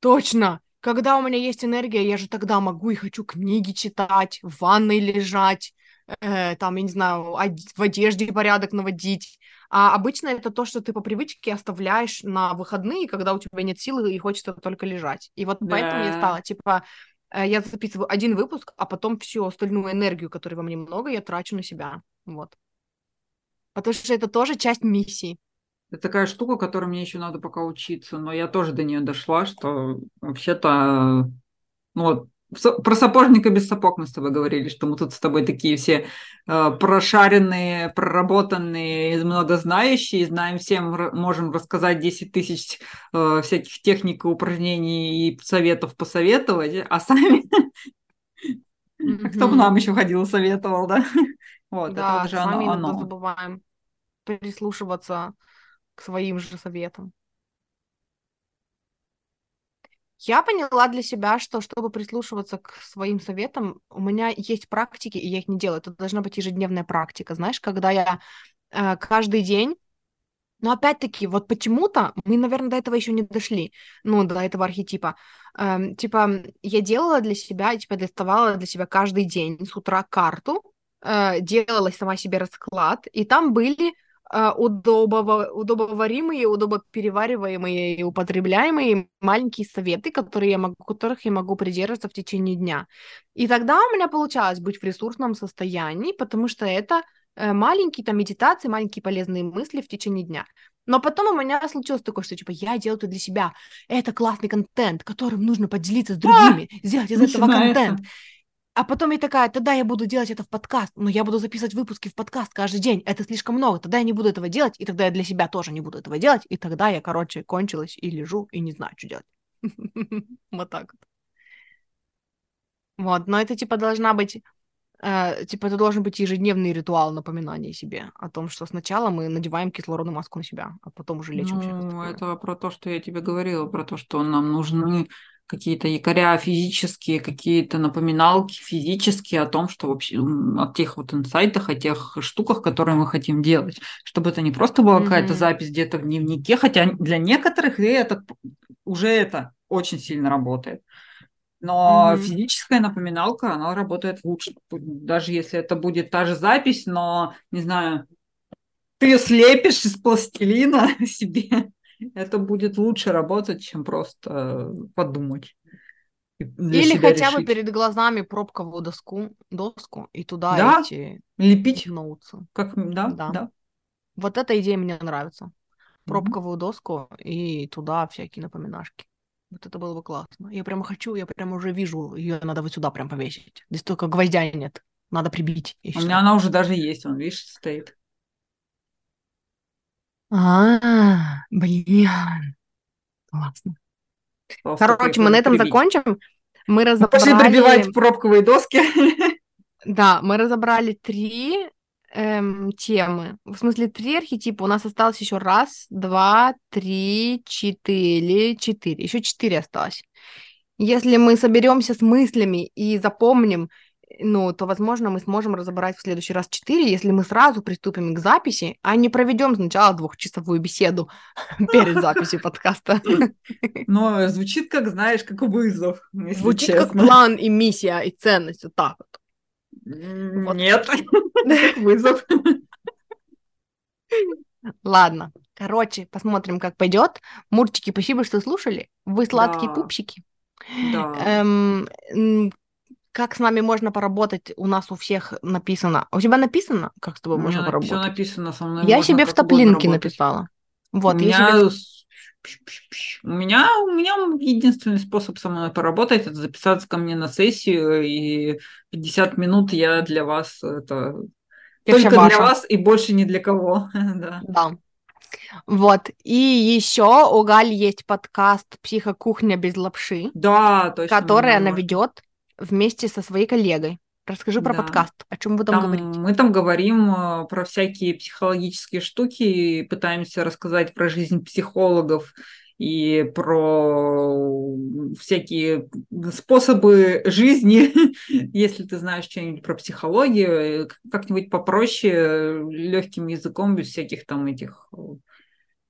Speaker 1: точно, когда у меня есть энергия, я же тогда могу и хочу книги читать, в ванной лежать, э, там, я не знаю, в одежде порядок наводить, а обычно это то, что ты по привычке оставляешь на выходные, когда у тебя нет силы и хочется только лежать. И вот да. поэтому я стала, типа, э, я записываю один выпуск, а потом всю остальную энергию, которой во мне много, я трачу на себя. Вот. Потому что это тоже часть миссии.
Speaker 2: Это такая штука, которой мне еще надо пока учиться, но я тоже до нее дошла, что вообще-то, ну вот, про сапожника без сапог мы с тобой говорили, что мы тут с тобой такие все э, прошаренные, проработанные, многознающие, знаем всем, можем рассказать 10 тысяч э, всяких техник и упражнений и советов посоветовать, а сами <laughs> кто бы нам еще ходил и советовал, да? <laughs>
Speaker 1: Вот, да, это же сами оно. иногда забываем прислушиваться к своим же советам. Я поняла для себя, что чтобы прислушиваться к своим советам, у меня есть практики, и я их не делаю. Это должна быть ежедневная практика. Знаешь, когда я э, каждый день но опять-таки, вот почему-то мы, наверное, до этого еще не дошли, ну, до этого архетипа. Эм, типа, я делала для себя, типа, доставала для себя каждый день с утра карту, э, делала сама себе расклад, и там были удобово, удобоваримые, удобоперевариваемые и употребляемые маленькие советы, которые я могу, которых я могу придерживаться в течение дня. И тогда у меня получалось быть в ресурсном состоянии, потому что это э, маленькие там медитации, маленькие полезные мысли в течение дня. Но потом у меня случилось такое, что типа я делаю это для себя. Это классный контент, которым нужно поделиться с другими, а, сделать из этого контент. А потом я такая, тогда я буду делать это в подкаст, но я буду записывать выпуски в подкаст каждый день. Это слишком много, тогда я не буду этого делать, и тогда я для себя тоже не буду этого делать, и тогда я, короче, кончилась и лежу, и не знаю, что делать. <laughs> Вот так вот. Вот, но это типа должна быть, э, типа это должен быть ежедневный ритуал напоминания себе о том, что сначала мы надеваем кислородную маску на себя, а потом уже лечимся.
Speaker 2: Ну, это про то, что я тебе говорила, про то, что нам нужны какие-то якоря физические, какие-то напоминалки физические о том, что вообще о тех вот инсайтах, о тех штуках, которые мы хотим делать, чтобы это не просто была mm-hmm. какая-то запись где-то в дневнике, хотя для некоторых и это уже это очень сильно работает. Но mm-hmm. физическая напоминалка, она работает лучше. Даже если это будет та же запись, но, не знаю, ты слепишь из пластилина <laughs> себе, это будет лучше работать, чем просто подумать.
Speaker 1: Или хотя решить. бы перед глазами пробковую доску, доску и туда
Speaker 2: да?
Speaker 1: эти
Speaker 2: лепить
Speaker 1: ноутсы.
Speaker 2: Как, да, да, да.
Speaker 1: Вот эта идея мне нравится. Пробковую mm-hmm. доску и туда всякие напоминашки. Вот это было бы классно. Я прямо хочу, я прямо уже вижу, ее надо вот сюда прям повесить. Здесь только гвоздя нет. Надо прибить.
Speaker 2: У меня она уже даже есть, он, видишь, стоит.
Speaker 1: А, блин. Классно. Короче, мы на этом закончим. Мы разобрали...
Speaker 2: Пошли прибивать пробковые доски. <laughs>
Speaker 1: Да, мы разобрали три эм, темы. В смысле, три архетипа. У нас осталось еще раз, два, три, четыре, четыре. Еще четыре осталось. Если мы соберемся с мыслями и запомним, ну, то, возможно, мы сможем разобрать в следующий раз четыре, если мы сразу приступим к записи, а не проведем сначала двухчасовую беседу <laughs> перед записью подкаста. <laughs>
Speaker 2: Но звучит, как, знаешь, как вызов.
Speaker 1: Звучит как план и миссия, и ценность, вот так вот.
Speaker 2: Нет, <laughs> вызов.
Speaker 1: Ладно, короче, посмотрим, как пойдет. Мурчики, спасибо, что слушали. Вы сладкие да. пупсики.
Speaker 2: Да.
Speaker 1: Эм, как с нами можно поработать? У нас у всех написано. У тебя написано, как с тобой можно поработать? Все
Speaker 2: написано со мной.
Speaker 1: Я себе в топлинке написала. Вот,
Speaker 2: у меня себе... У меня, у меня единственный способ со мной поработать это записаться ко мне на сессию, и 50 минут я для вас это только для вас и больше ни для кого. <laughs> да.
Speaker 1: да. Вот. И еще у Гали есть подкаст «Психокухня без лапши»,
Speaker 2: да, точно,
Speaker 1: который она ведет вместе со своей коллегой. Расскажи про да. подкаст. О чем вы там, там говорите?
Speaker 2: Мы там говорим э, про всякие психологические штуки, пытаемся рассказать про жизнь психологов и про всякие способы жизни, <laughs> если ты знаешь что-нибудь про психологию, как-нибудь попроще, легким языком, без всяких там этих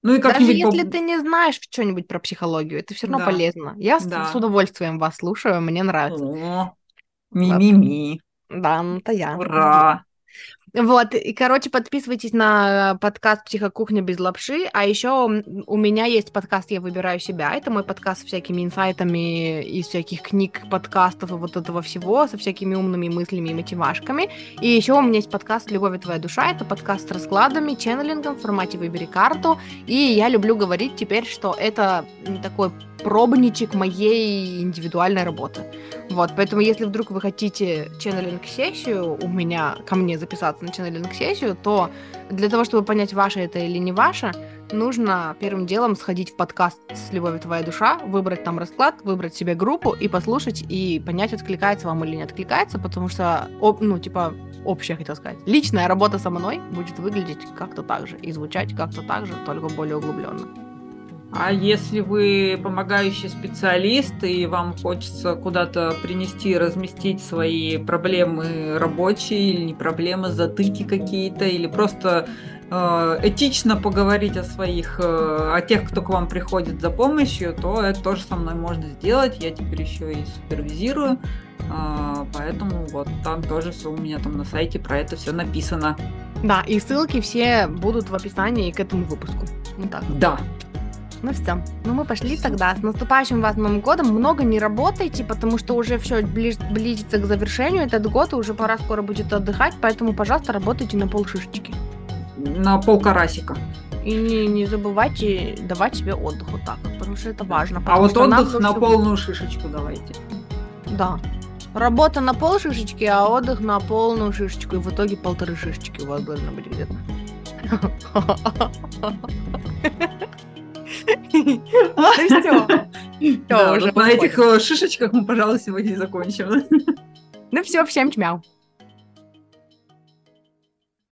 Speaker 1: ну и как Даже если по... ты не знаешь что-нибудь про психологию, это все равно да. полезно. Я да. с, удовольствием вас слушаю, мне нравится.
Speaker 2: О, ми-ми-ми.
Speaker 1: Да, ну это я.
Speaker 2: Ура!
Speaker 1: Вот, и, короче, подписывайтесь на подкаст «Психокухня без лапши», а еще у меня есть подкаст «Я выбираю себя». Это мой подкаст с всякими инсайтами из всяких книг, подкастов и вот этого всего, со всякими умными мыслями и мотивашками. И еще у меня есть подкаст «Любовь и твоя душа». Это подкаст с раскладами, ченнелингом в формате «Выбери карту». И я люблю говорить теперь, что это такой пробничек моей индивидуальной работы. Вот, поэтому если вдруг вы хотите ченнелинг-сессию у меня, ко мне записаться на ченнелинг-сессию, то для того, чтобы понять, ваше это или не ваше, нужно первым делом сходить в подкаст с «Любовью твоя душа», выбрать там расклад, выбрать себе группу и послушать, и понять, откликается вам или не откликается, потому что, ну, типа, общая, хотел сказать, личная работа со мной будет выглядеть как-то так же и звучать как-то так же, только более углубленно.
Speaker 2: А если вы помогающий специалист и вам хочется куда-то принести, разместить свои проблемы рабочие или не проблемы, затыки какие-то, или просто э, этично поговорить о своих, э, о тех, кто к вам приходит за помощью, то это тоже со мной можно сделать. Я теперь еще и супервизирую. Э, поэтому вот там тоже все у меня там на сайте про это все написано.
Speaker 1: Да, и ссылки все будут в описании к этому выпуску. Вот так.
Speaker 2: Да.
Speaker 1: Ну все, ну мы пошли тогда. С наступающим вас Новым годом. Много не работайте, потому что уже все близ, близится к завершению этот год, и уже пора скоро будет отдыхать, поэтому, пожалуйста, работайте на полшишечки.
Speaker 2: На пол карасика.
Speaker 1: И не, не забывайте давать себе отдых вот так, потому что это важно.
Speaker 2: А вот отдых на полную шишечку давайте.
Speaker 1: Да. Работа на пол шишечки, а отдых на полную шишечку. И в итоге полторы шишечки у вас должно быть где-то. <laughs>
Speaker 2: Ну все. На этих э, шишечках мы, пожалуй, сегодня закончим.
Speaker 1: Ну все, всем чмяу.